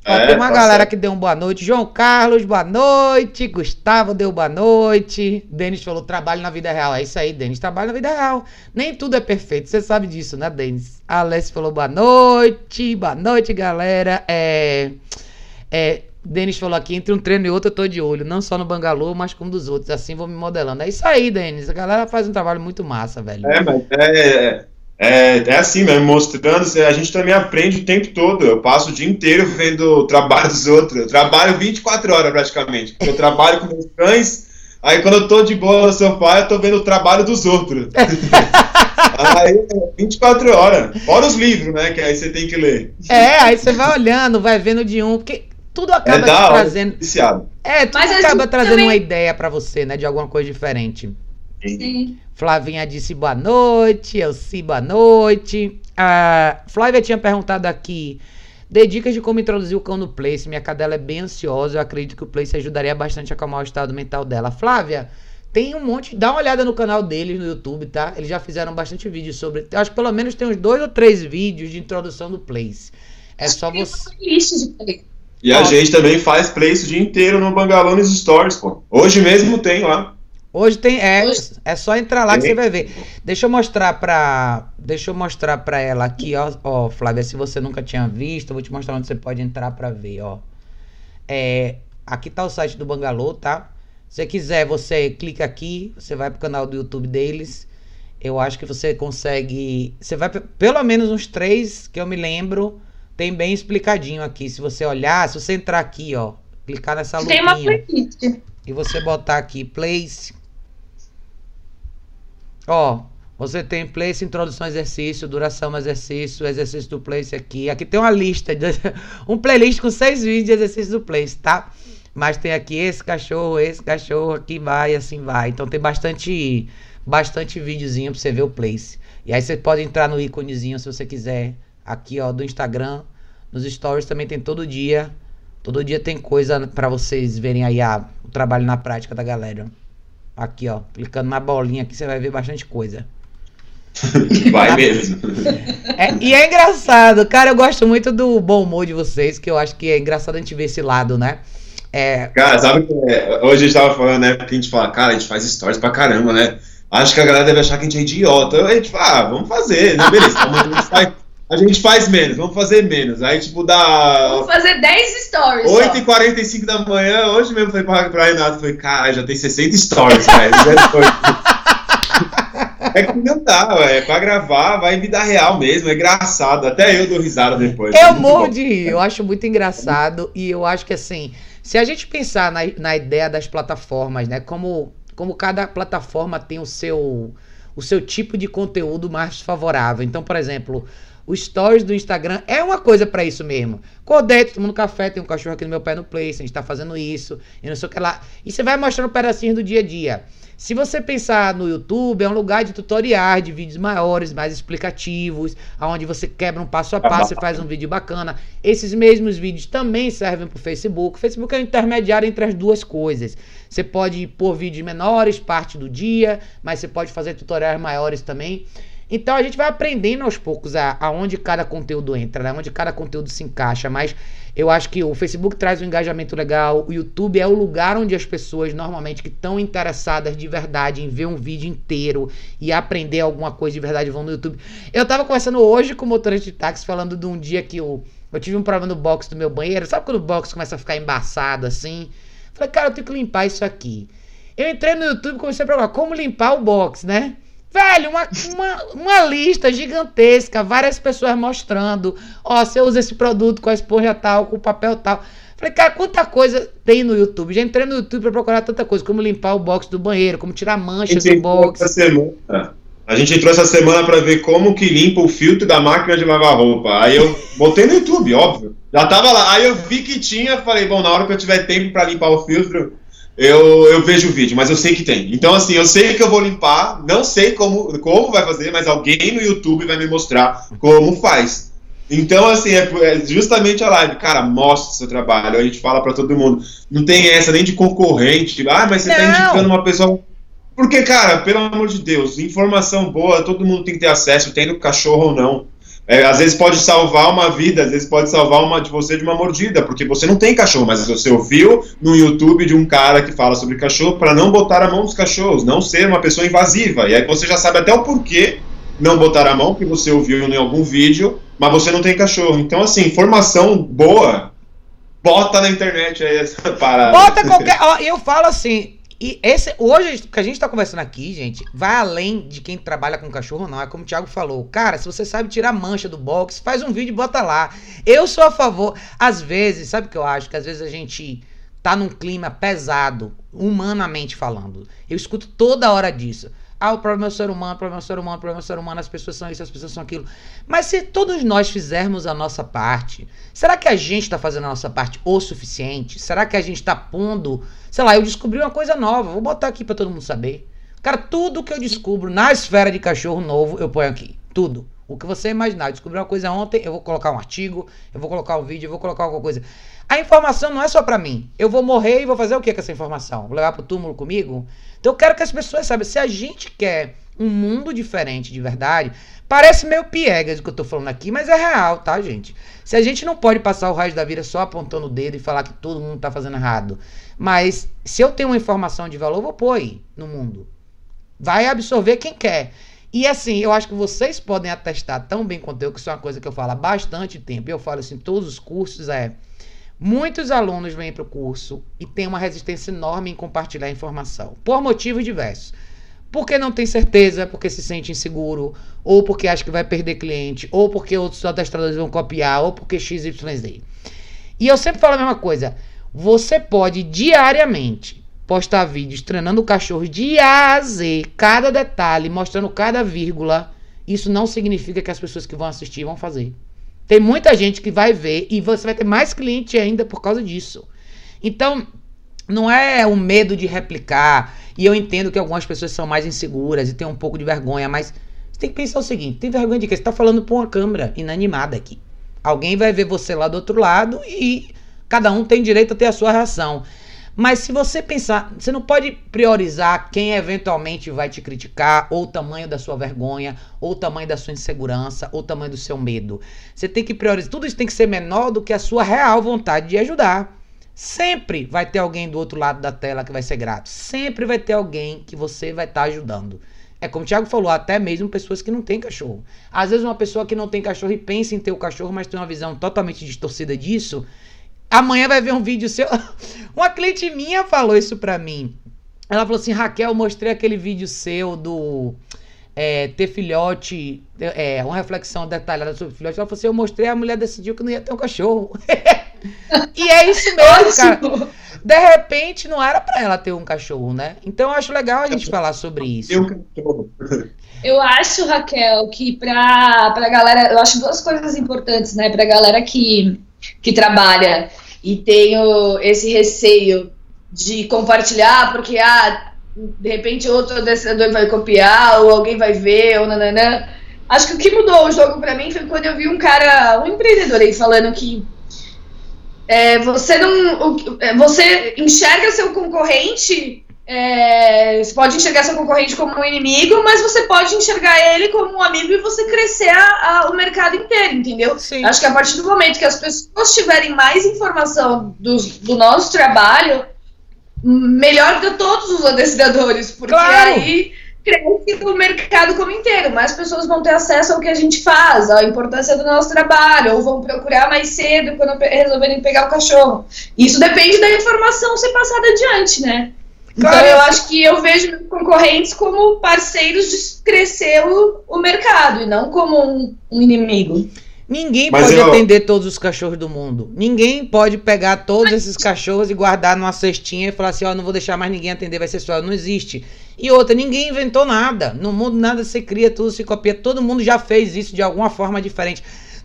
Ó, é, tem uma tá galera que deu um boa noite. João Carlos, boa noite. Gustavo deu boa noite. Denis falou trabalho na vida real. É isso aí, Denis. Trabalho na vida real. Nem tudo é perfeito. Você sabe disso, né, Denis? Alessi falou boa noite. Boa noite, galera. É. É. Denis falou aqui, entre um treino e outro eu tô de olho, não só no Bangalô, mas como dos outros. Assim vou me modelando. É isso aí, Denis. A galera faz um trabalho muito massa, velho. É, mas é, é é, é assim mesmo, mostrando, a gente também aprende o tempo todo. Eu passo o dia inteiro (laughs) vendo o trabalho dos outros. Eu trabalho 24 horas praticamente. Eu trabalho com meus cães, aí quando eu tô de boa no sofá, eu tô vendo o trabalho dos outros. (laughs) aí, 24 horas. Fora os livros, né? Que aí você tem que ler. É, aí você vai olhando, vai vendo de um, porque tudo acaba é te trazendo. Viciado. É, tudo Mas acaba trazendo também... uma ideia para você, né? De alguma coisa diferente. Sim. Flavinha disse boa noite, Elci, boa noite. A Flávia tinha perguntado aqui. Dê dicas de como introduzir o cão no Place. Minha cadela é bem ansiosa. Eu acredito que o Place ajudaria bastante a acalmar o estado mental dela. Flávia, tem um monte. Dá uma olhada no canal deles no YouTube, tá? Eles já fizeram bastante vídeos sobre. Acho que pelo menos tem uns dois ou três vídeos de introdução do Place. É só você. E a gente também faz Place o dia inteiro no Bangalô nos Stories, pô. Hoje mesmo tem lá. Hoje tem. É, é só entrar lá que você vai ver. Deixa eu mostrar pra. Deixa eu mostrar pra ela aqui, ó, ó, Flávia, se você nunca tinha visto, eu vou te mostrar onde você pode entrar pra ver, ó. É, aqui tá o site do Bangalô, tá? Se você quiser, você clica aqui, você vai pro canal do YouTube deles. Eu acho que você consegue. Você vai pelo menos uns três que eu me lembro. Tem bem explicadinho aqui. Se você olhar, se você entrar aqui, ó, clicar nessa luzinha. Tem uma playlist. E você botar aqui place Ó, você tem place, introdução, exercício, duração, exercício, exercício do place aqui. Aqui tem uma lista, de, (laughs) um playlist com seis vídeos de exercício do place, tá? Mas tem aqui esse cachorro, esse cachorro, aqui vai, assim vai. Então tem bastante, bastante videozinho pra você ver o place. E aí você pode entrar no íconezinho se você quiser. Aqui, ó, do Instagram. Nos stories também tem todo dia. Todo dia tem coisa para vocês verem aí a, o trabalho na prática da galera. Aqui, ó. Clicando na bolinha aqui, você vai ver bastante coisa. (laughs) vai tá? mesmo. (laughs) É, e é engraçado, cara. Eu gosto muito do bom humor de vocês, que eu acho que é engraçado a gente ver esse lado, né? É... Cara, sabe que é, hoje a gente tava falando, né? Porque a gente fala, cara, a gente faz stories pra caramba, né? Acho que a galera deve achar que a gente é idiota. A gente fala, ah, vamos fazer, né? Beleza, então a gente faz a gente faz menos, vamos fazer menos. Aí, tipo, dá. Vamos fazer 10 stories. 8h45 da manhã, hoje mesmo falei pra, pra Renato, falei, cara, já tem 60 stories, velho. (laughs) é que não dá, é pra gravar, vai em vida real mesmo, é engraçado. Até eu dou risada depois. Eu morro de rir, eu acho muito engraçado e eu acho que assim, se a gente pensar na, na ideia das plataformas, né, como, como cada plataforma tem o seu, o seu tipo de conteúdo mais favorável. Então, por exemplo, o stories do Instagram é uma coisa para isso mesmo. Codete, tomando café, tem um cachorro aqui no meu pé no Place, a gente tá fazendo isso, e não sei o que lá. E você vai mostrando pedacinhos do dia a dia. Se você pensar no YouTube, é um lugar de tutoriais, de vídeos maiores, mais explicativos, onde você quebra um passo a passo e faz um vídeo bacana. Esses mesmos vídeos também servem para o Facebook. O Facebook é o intermediário entre as duas coisas. Você pode pôr vídeos menores, parte do dia, mas você pode fazer tutoriais maiores também. Então a gente vai aprendendo aos poucos a, aonde cada conteúdo entra, né? onde cada conteúdo se encaixa. Mas eu acho que o Facebook traz um engajamento legal, o YouTube é o lugar onde as pessoas normalmente que estão interessadas de verdade em ver um vídeo inteiro e aprender alguma coisa de verdade vão no YouTube. Eu tava conversando hoje com o motorista de táxi falando de um dia que eu, eu tive um problema no box do meu banheiro. Sabe quando o box começa a ficar embaçado assim? Falei, cara, eu tenho que limpar isso aqui. Eu entrei no YouTube e comecei a procurar como limpar o box, né? Velho, uma, uma, uma lista gigantesca, várias pessoas mostrando. Ó, você usa esse produto com a esponja tal, com o papel tal. Falei, cara, quanta coisa tem no YouTube. Já entrei no YouTube pra procurar tanta coisa, como limpar o box do banheiro, como tirar mancha do box. A gente entrou essa semana para ver como que limpa o filtro da máquina de lavar roupa. Aí eu botei no YouTube, óbvio. Já tava lá. Aí eu vi que tinha, falei, bom, na hora que eu tiver tempo para limpar o filtro, eu, eu vejo o vídeo, mas eu sei que tem. Então, assim, eu sei que eu vou limpar, não sei como, como vai fazer, mas alguém no YouTube vai me mostrar como faz. Então, assim, é, é justamente a live. Cara, mostra o seu trabalho. A gente fala para todo mundo. Não tem essa nem de concorrente. Tipo, ah, mas você tá não. tá indicando uma pessoa. Porque, cara, pelo amor de Deus, informação boa, todo mundo tem que ter acesso, tendo cachorro ou não. É, às vezes pode salvar uma vida, às vezes pode salvar uma de você de uma mordida, porque você não tem cachorro, mas você ouviu no YouTube de um cara que fala sobre cachorro para não botar a mão nos cachorros, não ser uma pessoa invasiva. E aí você já sabe até o porquê não botar a mão, que você ouviu em algum vídeo, mas você não tem cachorro. Então, assim, informação boa, bota na internet aí essa (laughs) parada. Bota qualquer. Eu falo assim, e esse, hoje, o que a gente tá conversando aqui, gente, vai além de quem trabalha com cachorro, não. É como o Thiago falou. Cara, se você sabe tirar mancha do box, faz um vídeo e bota lá. Eu sou a favor. Às vezes, sabe o que eu acho? Que às vezes a gente tá num clima pesado, humanamente falando. Eu escuto toda hora disso. Ah, o problema é o ser humano, o problema é o ser humano, o problema é o ser humano, as pessoas são isso, as pessoas são aquilo. Mas se todos nós fizermos a nossa parte, será que a gente está fazendo a nossa parte o suficiente? Será que a gente está pondo. Sei lá, eu descobri uma coisa nova, vou botar aqui para todo mundo saber. Cara, tudo que eu descubro na esfera de cachorro novo, eu ponho aqui. Tudo. O que você imaginar. Descobri uma coisa ontem, eu vou colocar um artigo, eu vou colocar um vídeo, eu vou colocar alguma coisa. A informação não é só para mim. Eu vou morrer e vou fazer o que com essa informação? Vou levar pro túmulo comigo? Então eu quero que as pessoas saibam, se a gente quer um mundo diferente de verdade, parece meio piegas o que eu tô falando aqui, mas é real, tá, gente? Se a gente não pode passar o raio da vida só apontando o dedo e falar que todo mundo tá fazendo errado, mas se eu tenho uma informação de valor, vou pôr aí no mundo. Vai absorver quem quer. E assim, eu acho que vocês podem atestar tão bem quanto eu, que isso é uma coisa que eu falo há bastante tempo, e eu falo assim, todos os cursos é Muitos alunos vêm para o curso e têm uma resistência enorme em compartilhar informação, por motivos diversos. Porque não tem certeza, porque se sente inseguro, ou porque acha que vai perder cliente, ou porque outros adestradores vão copiar, ou porque XYZ. E eu sempre falo a mesma coisa. Você pode diariamente postar vídeos treinando o cachorro de A a Z, cada detalhe, mostrando cada vírgula. Isso não significa que as pessoas que vão assistir vão fazer. Tem muita gente que vai ver e você vai ter mais cliente ainda por causa disso. Então, não é o medo de replicar. E eu entendo que algumas pessoas são mais inseguras e têm um pouco de vergonha, mas você tem que pensar o seguinte: tem vergonha de que você está falando para uma câmera inanimada aqui. Alguém vai ver você lá do outro lado e cada um tem direito a ter a sua reação. Mas se você pensar, você não pode priorizar quem eventualmente vai te criticar, ou o tamanho da sua vergonha, ou o tamanho da sua insegurança, ou o tamanho do seu medo. Você tem que priorizar. Tudo isso tem que ser menor do que a sua real vontade de ajudar. Sempre vai ter alguém do outro lado da tela que vai ser grato. Sempre vai ter alguém que você vai estar tá ajudando. É como o Thiago falou, até mesmo pessoas que não têm cachorro. Às vezes uma pessoa que não tem cachorro e pensa em ter o cachorro, mas tem uma visão totalmente distorcida disso, Amanhã vai ver um vídeo seu. (laughs) Uma cliente minha falou isso pra mim. Ela falou assim: Raquel, eu mostrei aquele vídeo seu do é, ter filhote, é, uma reflexão detalhada sobre filhote. Ela falou assim: eu mostrei, a mulher decidiu que não ia ter um cachorro. (laughs) e é isso mesmo, (laughs) cara. De repente, não era para ela ter um cachorro, né? Então eu acho legal a gente falar sobre isso. Eu acho, Raquel, que pra, pra galera. Eu acho duas coisas importantes, né? Pra galera que que trabalha e tenho esse receio de compartilhar, porque ah, de repente outro adestrador vai copiar, ou alguém vai ver, ou nananã. Acho que o que mudou o jogo para mim foi quando eu vi um cara, um empreendedor aí falando que é, você não. Você enxerga seu concorrente é, você pode enxergar seu concorrente como um inimigo, mas você pode enxergar ele como um amigo e você crescer a, a, o mercado inteiro, entendeu? Sim. Acho que a partir do momento que as pessoas tiverem mais informação do, do nosso trabalho, melhor de todos os adestradores, porque claro. aí cresce o mercado como inteiro. Mais pessoas vão ter acesso ao que a gente faz, à importância do nosso trabalho, ou vão procurar mais cedo quando resolverem pegar o cachorro. Isso depende da informação ser passada adiante, né? Então eu acho que eu vejo concorrentes como parceiros de crescer o, o mercado e não como um, um inimigo. Ninguém Mas pode eu... atender todos os cachorros do mundo. Ninguém pode pegar todos esses cachorros e guardar numa cestinha e falar assim: ó, oh, não vou deixar mais ninguém atender, vai ser só. Não existe. E outra, ninguém inventou nada. No mundo nada se cria, tudo se copia. Todo mundo já fez isso de alguma forma diferente.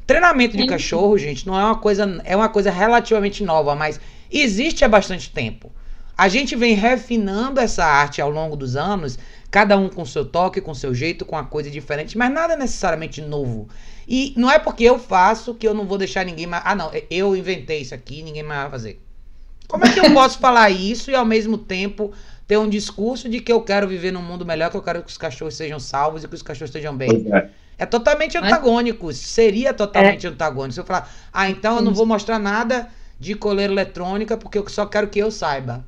Treinamento de cachorro, gente, não é uma coisa, é uma coisa relativamente nova, mas existe há bastante tempo. A gente vem refinando essa arte ao longo dos anos, cada um com seu toque, com seu jeito, com uma coisa diferente, mas nada necessariamente novo. E não é porque eu faço que eu não vou deixar ninguém mais. Ah, não, eu inventei isso aqui, ninguém mais vai fazer. Como é que eu (laughs) posso falar isso e ao mesmo tempo ter um discurso de que eu quero viver num mundo melhor, que eu quero que os cachorros sejam salvos e que os cachorros estejam bem? É. é. totalmente antagônico. Seria totalmente é. antagônico. Se eu falar, ah, então eu não vou mostrar nada de coleira eletrônica porque eu só quero que eu saiba.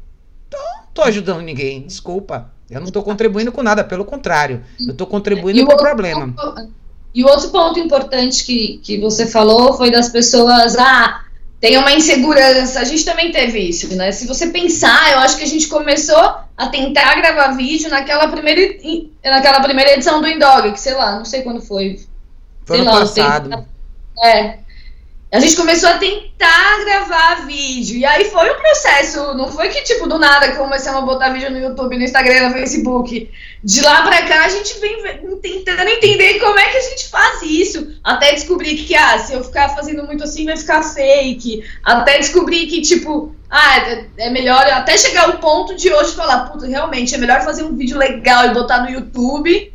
Tô ajudando ninguém. Desculpa. Eu não estou contribuindo com nada, pelo contrário. Eu estou contribuindo com o problema. E o outro ponto importante que, que você falou foi das pessoas, ah, tem uma insegurança. A gente também teve isso, né? Se você pensar, eu acho que a gente começou a tentar gravar vídeo naquela primeira, naquela primeira edição do Indog, que sei lá, não sei quando foi. Foi sei ano lá, passado. Tem, é, a gente começou a tentar gravar vídeo. E aí foi um processo. Não foi que, tipo, do nada começamos a botar vídeo no YouTube, no Instagram, no Facebook. De lá pra cá, a gente vem tentando entender como é que a gente faz isso. Até descobrir que, ah, se eu ficar fazendo muito assim, vai ficar fake. Até descobrir que, tipo, ah, é, é melhor. Até chegar ao ponto de hoje falar, puta, realmente, é melhor fazer um vídeo legal e botar no YouTube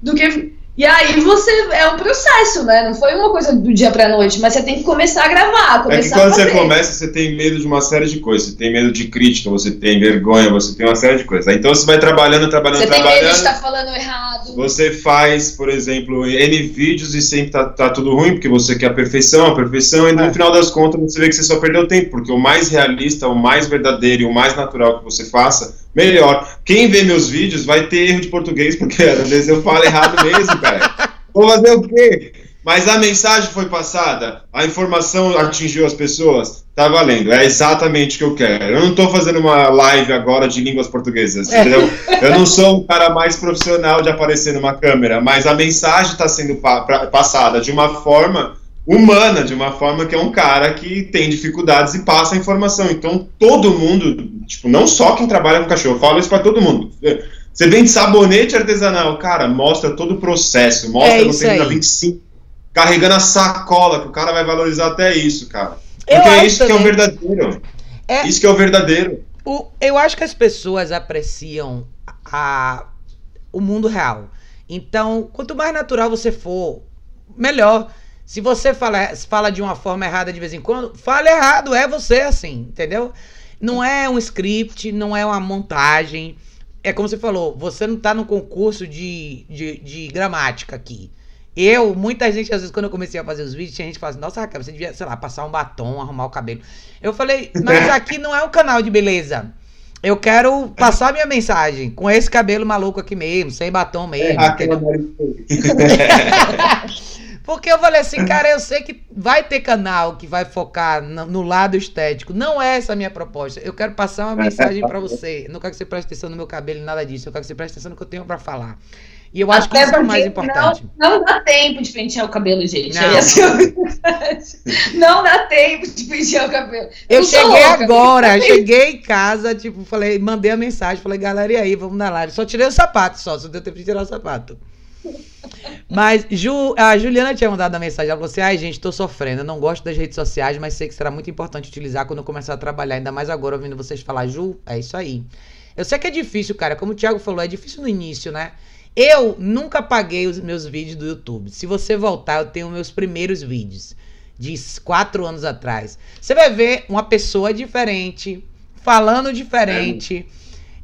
do que e aí você é um processo, né? Não foi uma coisa do dia pra noite, mas você tem que começar a gravar. Começar é que quando você começa, você tem medo de uma série de coisas. Você tem medo de crítica, você tem vergonha, você tem uma série de coisas. Então você vai trabalhando, trabalhando, você trabalhando. Você tem medo de estar falando errado. Você faz, por exemplo, N vídeos e sempre tá, tá tudo ruim, porque você quer a perfeição, a perfeição, e no é. final das contas você vê que você só perdeu tempo, porque o mais realista, o mais verdadeiro e o mais natural que você faça melhor. Quem vê meus vídeos vai ter erro de português, porque às vezes eu falo errado mesmo, cara. Vou fazer o quê? Mas a mensagem foi passada, a informação atingiu as pessoas, tá valendo. É exatamente o que eu quero. Eu não tô fazendo uma live agora de línguas portuguesas, é. entendeu? Eu não sou um cara mais profissional de aparecer numa câmera, mas a mensagem está sendo pa passada de uma forma humana, de uma forma que é um cara que tem dificuldades e passa a informação. Então, todo mundo, tipo, não só quem trabalha com cachorro, eu falo isso para todo mundo. Você vende sabonete artesanal, cara, mostra todo o processo, mostra é no da 25, carregando a sacola, que o cara vai valorizar até isso, cara. Porque eu é isso também. que é o verdadeiro. É, isso que é o verdadeiro. O, eu acho que as pessoas apreciam a, o mundo real. Então, quanto mais natural você for, melhor. Se você fala, fala de uma forma errada de vez em quando, fala errado, é você assim, entendeu? Não é um script, não é uma montagem. É como você falou, você não tá no concurso de, de, de gramática aqui. Eu, muita gente, às vezes, quando eu comecei a fazer os vídeos, tinha gente que fala assim, nossa, Raquel, você devia, sei lá, passar um batom, arrumar o cabelo. Eu falei, mas (laughs) aqui não é um canal de beleza. Eu quero passar minha mensagem com esse cabelo maluco aqui mesmo, sem batom mesmo. É, (laughs) Porque eu falei assim, cara, eu sei que vai ter canal que vai focar no, lado estético. Não é essa a minha proposta. Eu quero passar uma mensagem para você. Não quero que você preste atenção no meu cabelo, nada disso. Eu quero que você preste atenção no que eu tenho para falar. E eu acho Até que isso é o mais importante. Não, não, dá tempo de pentear o cabelo, gente. Não, é não dá tempo de pentear o cabelo. Eu, eu cheguei agora, cheguei em casa, tipo, falei, mandei a mensagem, falei, galera, e aí, vamos na live. Só tirei o sapato, só, só deu tempo de tirar o sapato. Mas Ju, a Juliana tinha mandado a mensagem. Ela falou assim: ai, gente, tô sofrendo. Eu não gosto das redes sociais, mas sei que será muito importante utilizar quando eu começar a trabalhar. Ainda mais agora, ouvindo vocês falar, Ju, é isso aí. Eu sei que é difícil, cara. Como o Thiago falou, é difícil no início, né? Eu nunca paguei os meus vídeos do YouTube. Se você voltar, eu tenho meus primeiros vídeos de quatro anos atrás. Você vai ver uma pessoa diferente, falando diferente. É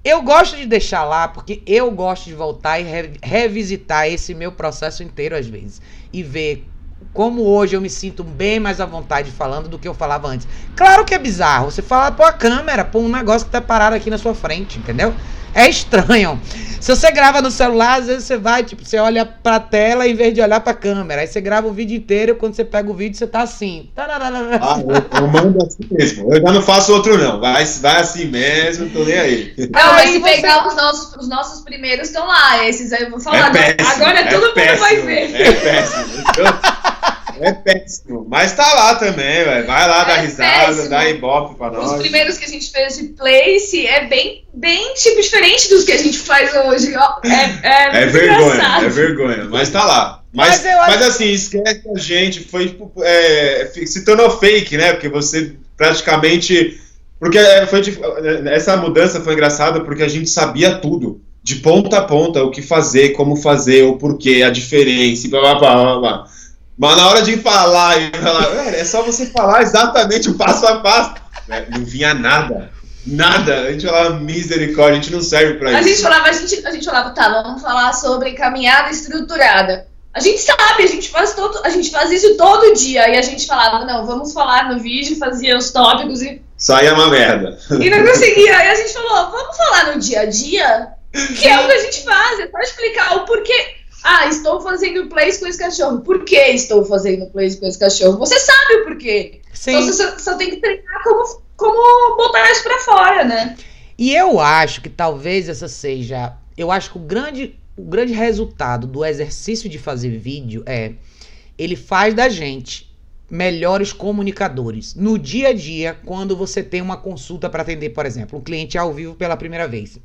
eu gosto de deixar lá porque eu gosto de voltar e re revisitar esse meu processo inteiro às vezes e ver como hoje eu me sinto bem mais à vontade falando do que eu falava antes. Claro que é bizarro você falar pô a câmera, pô um negócio que tá parado aqui na sua frente, entendeu? É estranho. Se você grava no celular, às vezes você vai, tipo, você olha pra tela em vez de olhar pra câmera. Aí você grava o vídeo inteiro, quando você pega o vídeo, você tá assim. Ah, eu, eu mando assim mesmo. Eu já não faço outro, não. Vai, vai assim mesmo, tô nem aí. Não, mas se você... pegar os nossos, os nossos primeiros estão lá. Esses aí eu vou falar. É péssimo, Agora é todo péssimo, mundo vai ver. É péssimo. É péssimo. Mas tá lá também, velho. Vai lá, É dá risada, péssimo. dá ibope pra nós. Os primeiros que a gente fez de place é bem, bem tipo, diferente dos que a gente faz hoje. ó. É, é, É muito vergonha, engraçado. é vergonha. Mas tá lá. Mas, Mas mas, assim, esquece a gente. Foi tipo. é, se tornou fake, né? Porque você praticamente. Porque é, foi dif- essa mudança foi engraçada porque a gente sabia tudo. De ponta a ponta, o que fazer, como fazer, o porquê, a diferença, e blá blá blá blá. blá. Mas na hora de falar e falar, "Velho, é só você falar exatamente o passo a passo. Não vinha nada. Nada. A gente falava misericórdia, a gente não serve pra A isso. gente falava, a gente, a gente falava, tá, vamos falar sobre caminhada estruturada. A gente sabe, a gente faz todo, a gente faz isso todo dia. E a gente falava, não, vamos falar no vídeo, fazia os tópicos e, Saia uma merda. e não conseguia. Aí a gente falou, vamos falar no dia a dia, que é o que a gente faz, é só explicar o porquê. Ah, estou fazendo plays com esse cachorro. Por que estou fazendo plays com esse cachorro? Você sabe o porquê. Então Sim. você só, só tem que treinar como, como botar isso pra fora, né? E eu acho que talvez essa seja. Eu acho que o grande, o grande resultado do exercício de fazer vídeo é ele faz da gente melhores comunicadores no dia a dia quando você tem uma consulta para atender, por exemplo, um cliente ao vivo pela primeira vez.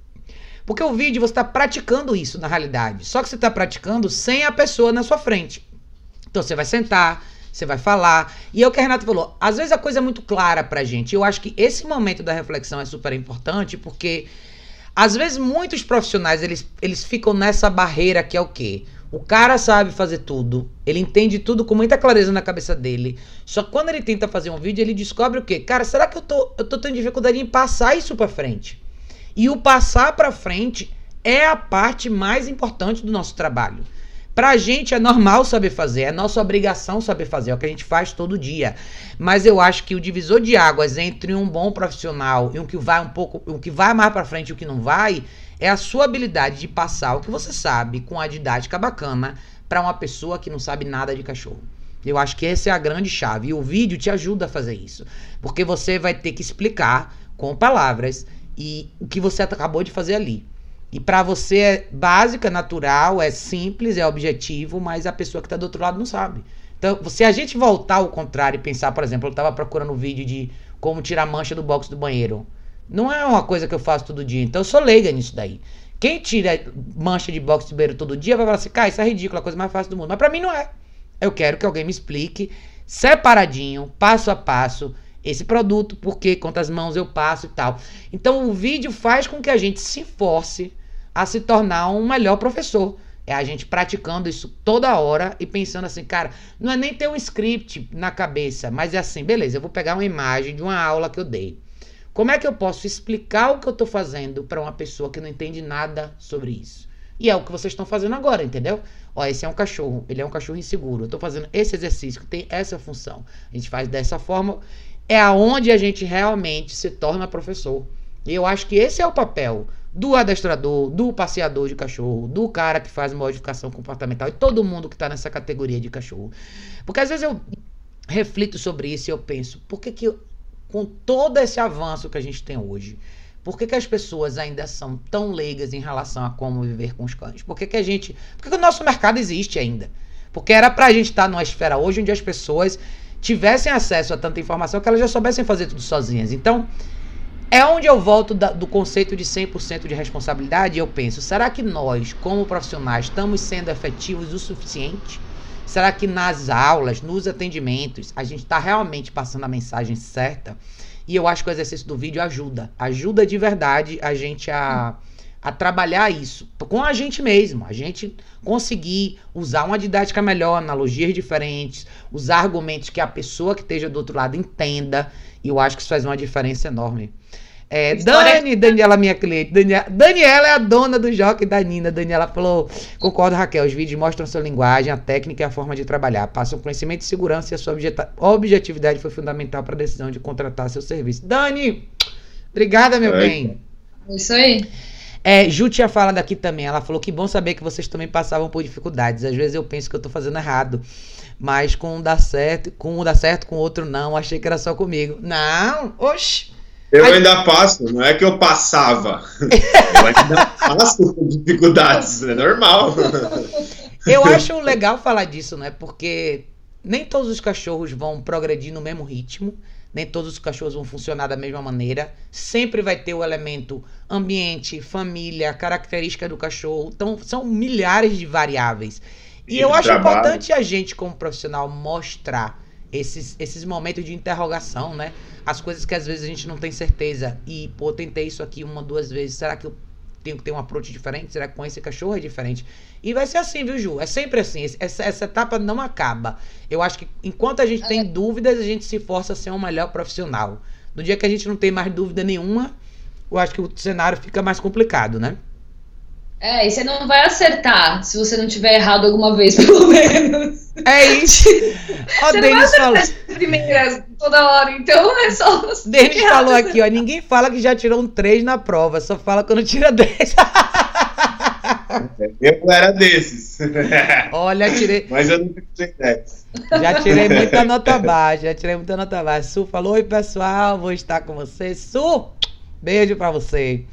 Porque o vídeo você está praticando isso na realidade, só que você está praticando sem a pessoa na sua frente. Então você vai sentar, você vai falar. E é o que a Renata falou. Às vezes a coisa é muito clara pra gente. Eu acho que esse momento da reflexão é super importante porque às vezes muitos profissionais eles, eles ficam nessa barreira que é o quê? O cara sabe fazer tudo, ele entende tudo com muita clareza na cabeça dele. Só que quando ele tenta fazer um vídeo, ele descobre o quê? Cara, será que eu tô, eu tô tendo dificuldade em passar isso pra frente? E o passar pra frente é a parte mais importante do nosso trabalho. Pra gente é normal saber fazer, é nossa obrigação saber fazer, é o que a gente faz todo dia. Mas eu acho que o divisor de águas entre um bom profissional e um que vai um pouco, um que vai mais pra frente e o que não vai, é a sua habilidade de passar o que você sabe com a didática bacana pra uma pessoa que não sabe nada de cachorro. Eu acho que essa é a grande chave e o vídeo te ajuda a fazer isso, porque você vai ter que explicar com palavras e o que você acabou de fazer ali. E pra você é básica, natural, é simples, é objetivo, mas a pessoa que tá do outro lado não sabe. Então, se a gente voltar ao contrário e pensar, por exemplo, eu tava procurando um vídeo de como tirar mancha do box do banheiro. Não é uma coisa que eu faço todo dia, então eu sou leiga nisso daí. Quem tira mancha de box do banheiro todo dia vai falar assim, cara, isso é ridículo, a coisa mais fácil do mundo. Mas pra mim não é. Eu quero que alguém me explique separadinho, passo a passo, esse produto, por quê, quantas mãos eu passo e tal. Então o vídeo faz com que a gente se force a se tornar um melhor professor. É a gente praticando isso toda hora e pensando assim, cara, não é nem ter um script na cabeça, mas é assim, beleza, eu vou pegar uma imagem de uma aula que eu dei. Como é que eu posso explicar o que eu tô fazendo para uma pessoa que não entende nada sobre isso? E é o que vocês estão fazendo agora, entendeu? Ó, esse é um cachorro, ele é um cachorro inseguro. Eu tô fazendo esse exercício que tem essa função. A gente faz dessa forma, é aonde a gente realmente se torna professor. E eu acho que esse é o papel do adestrador, do passeador de cachorro, do cara que faz modificação comportamental e todo mundo que tá nessa categoria de cachorro. Porque às vezes eu reflito sobre isso e eu penso, por que que com todo esse avanço que a gente tem hoje, por que, que as pessoas ainda são tão leigas em relação a como viver com os cães? Por que, que a gente. Por que, que o nosso mercado existe ainda? Porque era pra gente estar numa esfera hoje onde as pessoas tivessem acesso a tanta informação que elas já soubessem fazer tudo sozinhas. Então, é onde eu volto da- do conceito de 100% de responsabilidade eu penso, será que nós, como profissionais, estamos sendo efetivos o suficiente? Será que nas aulas, nos atendimentos, a gente está realmente passando a mensagem certa? E eu acho que o exercício do vídeo ajuda. Ajuda de verdade a gente a, a trabalhar isso com a gente mesmo. A gente conseguir usar uma didática melhor, analogias diferentes, usar argumentos que a pessoa que esteja do outro lado entenda. E eu acho que isso faz uma diferença enorme. É, Dani, Daniela, minha cliente. Daniela, Daniela é a dona do Jockey da Nina. Daniela falou: Concordo, Raquel. Os vídeos mostram sua linguagem, a técnica e a forma de trabalhar. Passam conhecimento e segurança e a sua objetividade foi fundamental para a decisão de contratar seu serviço. Dani, obrigada, meu É. bem. Isso aí. É, Ju tinha falado aqui também. Ela falou que bom saber que vocês também passavam por dificuldades. Às vezes eu penso que eu tô fazendo errado. Mas com um dá certo, com um dá certo, com o outro não. Achei que era só comigo. Não, oxe. Eu Ai... ainda passo, não é que eu passava. (laughs) eu ainda passo por dificuldades, é normal. Eu (laughs) acho legal falar disso, né? Porque nem todos os cachorros vão progredir no mesmo ritmo, nem todos os cachorros vão funcionar da mesma maneira. Sempre vai ter o elemento ambiente, família, característica do cachorro. Então, são milhares de variáveis. E, e eu acho trabalho. importante a gente, como profissional, mostrar esses, esses momentos de interrogação, né? As coisas que às vezes a gente não tem certeza. E, pô, tentei isso aqui uma, duas vezes. Será que eu tenho que ter um approach diferente? Será que com esse cachorro é diferente? E vai ser assim, viu, Ju? É sempre assim. Essa, essa etapa não acaba. Eu acho que enquanto a gente tem é. dúvidas, a gente se força a ser um melhor profissional. No dia que a gente não tem mais dúvida nenhuma, eu acho que o cenário fica mais complicado, né? É, e você não vai acertar se você não tiver errado alguma vez, (laughs) pelo menos. É isso. Ó, (laughs) você Denis não vai falou. primeiras toda hora, então é só. Denis falou aqui, ó. Ninguém fala que já tirou um 3 na prova, só fala quando tira 10. Eu era desses. (laughs) Olha, tirei. Mas eu não tirei 10. Já tirei muita nota baixa, já tirei muita nota baixa. Su falou: Oi, pessoal, vou estar com você. Su, beijo pra você.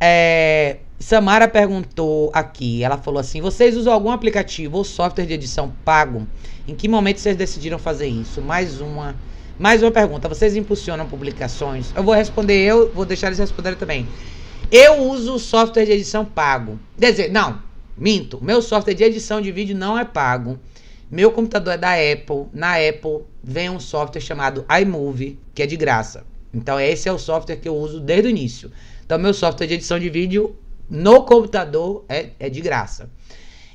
É, Samara perguntou aqui, ela falou assim: vocês usam algum aplicativo ou software de edição pago? Em que momento vocês decidiram fazer isso? Mais uma, mais uma pergunta. Vocês impulsionam publicações? Eu vou responder eu, vou deixar eles responderem também. Eu uso software de edição pago. Quer dizer, não, minto. Meu software de edição de vídeo não é pago. Meu computador é da Apple. Na Apple vem um software chamado iMovie, que é de graça. Então esse é o software que eu uso desde o início. Então meu software de edição de vídeo no computador é, é de graça.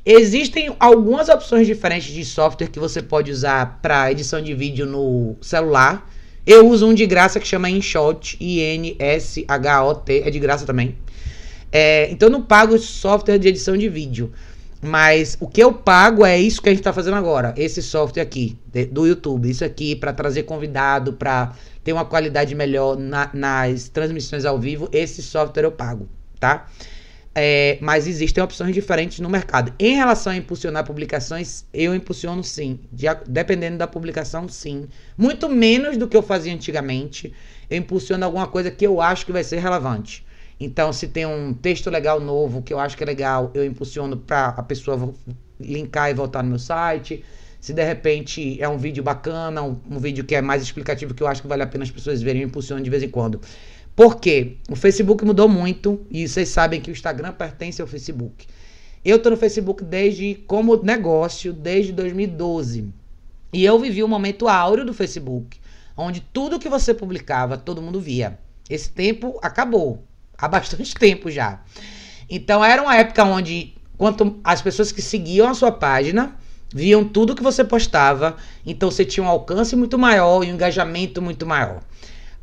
Existem algumas opções diferentes de software que você pode usar para edição de vídeo no celular. Eu uso um de graça que chama InShot, I-N-S-H-O-T, é de graça também. É, então eu não pago software de edição de vídeo. Mas o que eu pago é isso que a gente está fazendo agora. Esse software aqui, de, do YouTube. Isso aqui para trazer convidado, para ter uma qualidade melhor na, nas transmissões ao vivo. Esse software eu pago, tá? É, mas existem opções diferentes no mercado. Em relação a impulsionar publicações, eu impulsiono sim. De, dependendo da publicação, sim. Muito menos do que eu fazia antigamente. Eu impulsiono alguma coisa que eu acho que vai ser relevante. Então, se tem um texto legal novo que eu acho que é legal, eu impulsiono para a pessoa linkar e voltar no meu site. Se de repente é um vídeo bacana, um, um, vídeo que é mais explicativo, que eu acho que vale a pena as pessoas verem, eu impulsiono de vez em quando. Por quê? O Facebook mudou muito e vocês sabem que o Instagram pertence ao Facebook. Eu tô no Facebook desde como negócio desde 2012. E eu vivi um momento áureo do Facebook, onde tudo que você publicava, todo mundo via. Esse tempo acabou. Há bastante (laughs) tempo já. Então era uma época onde quanto as pessoas que seguiam a sua página viam tudo que você postava, então você tinha um alcance muito maior e um engajamento muito maior.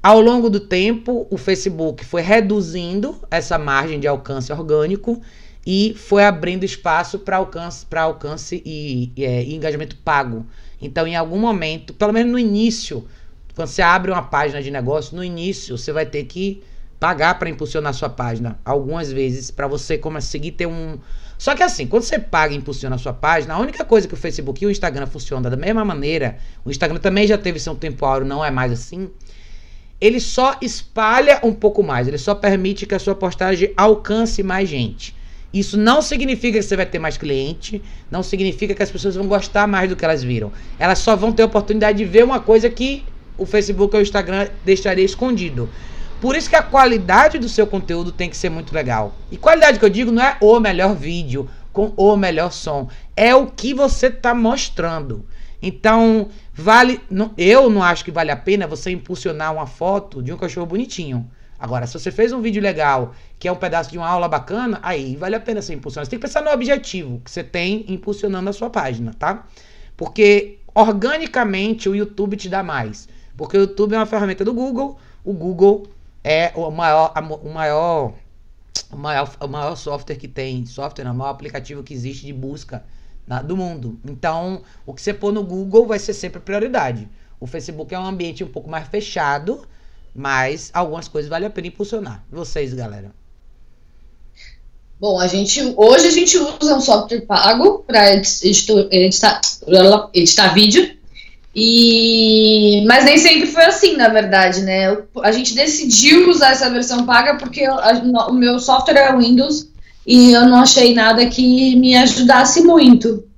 Ao longo do tempo, o Facebook foi reduzindo essa margem de alcance orgânico e foi abrindo espaço para alcance, alcance e, e, é, e, engajamento pago. Então, em algum momento, pelo menos no início, quando você abre uma página de negócio, no início você vai ter que pagar para impulsionar sua página algumas vezes para você conseguir ter um. Só que assim, quando você paga e impulsiona a sua página, a única coisa que o Facebook e o Instagram funcionam da mesma maneira, o Instagram também já teve seu tempo não é mais assim ele só espalha um pouco mais, ele só permite que a sua postagem alcance mais gente. Isso não significa que você vai ter mais cliente, não significa que as pessoas vão gostar mais do que elas viram. Elas só vão ter a oportunidade de ver uma coisa que o Facebook ou o Instagram deixaria escondido. Por isso que a qualidade do seu conteúdo tem que ser muito legal. E qualidade que eu digo não é o melhor vídeo com o melhor som, é o que você está mostrando. Então, vale. Não, eu não acho que vale a pena você impulsionar uma foto de um cachorro bonitinho. Agora, se você fez um vídeo legal, que é um pedaço de uma aula bacana, aí vale a pena você impulsionar. Você tem que pensar no objetivo que você tem impulsionando a sua página, tá? Porque organicamente o YouTube te dá mais. Porque o YouTube é uma ferramenta do Google, o Google é o maior, o maior, o maior, o maior software que tem, software, o maior aplicativo que existe de busca na, do mundo. Então, o que você pôr no Google vai ser sempre prioridade. O Facebook é um ambiente um pouco mais fechado, mas algumas coisas vale a pena impulsionar. Vocês, galera. Bom, a gente hoje a gente usa um software pago para editar, editar, editar vídeo. E mas nem sempre foi assim, na verdade, né? A gente decidiu usar essa versão paga porque a, o meu software é Windows e eu não achei nada que me ajudasse muito.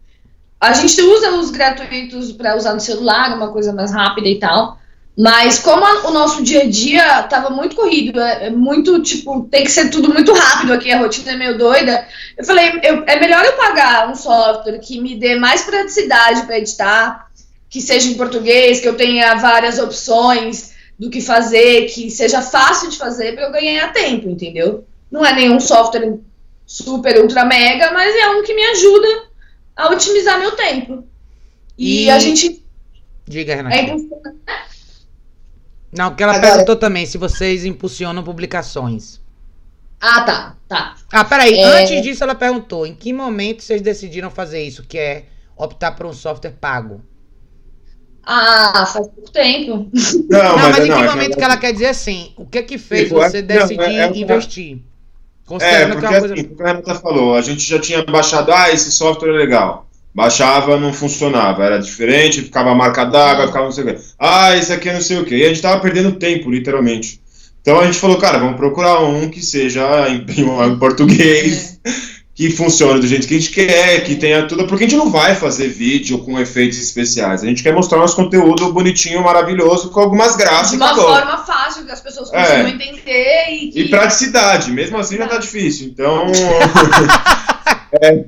A gente usa os gratuitos para usar no celular, uma coisa mais rápida e tal. Mas como a, o nosso dia a dia tava muito corrido, é, é, muito, tipo, tem que ser tudo muito rápido aqui, a rotina é meio doida. Eu falei, eu, é melhor eu pagar um software que me dê mais praticidade para editar, que seja em português, que eu tenha várias opções do que fazer, que seja fácil de fazer para eu ganhar tempo, entendeu? Não é nenhum software super ultra mega, mas é um que me ajuda a otimizar meu tempo. E, e a gente. Diga, Renata. É não, porque ela Agora... perguntou também se vocês impulsionam publicações. Ah, tá, tá. Ah, peraí. É... Antes disso, ela perguntou: em que momento vocês decidiram fazer isso, que é optar por um software pago? Ah, faz pouco tempo. Não, não mas, mas, em que não, momento é que ela quer dizer assim? O que é que fez tipo, você decidir é, é, investir? É, porque que é uma assim, a Renata falou, a gente já tinha baixado, ah, esse software é legal. Baixava, não funcionava, era diferente, ficava a marca d'água, ficava não sei o quê. Ah, esse aqui é não sei o quê. E a gente tava perdendo tempo, literalmente. Então a gente falou, cara, vamos procurar um que seja em, (laughs) em português, que funcione do jeito que a gente quer, que tenha tudo, porque a gente não vai fazer vídeo com efeitos especiais. A gente quer mostrar nosso conteúdo bonitinho, maravilhoso, com algumas graças. De uma forma fácil, que as pessoas consigam é. entender. E, que... e praticidade, mesmo assim já tá difícil. Então. (laughs) (laughs) é,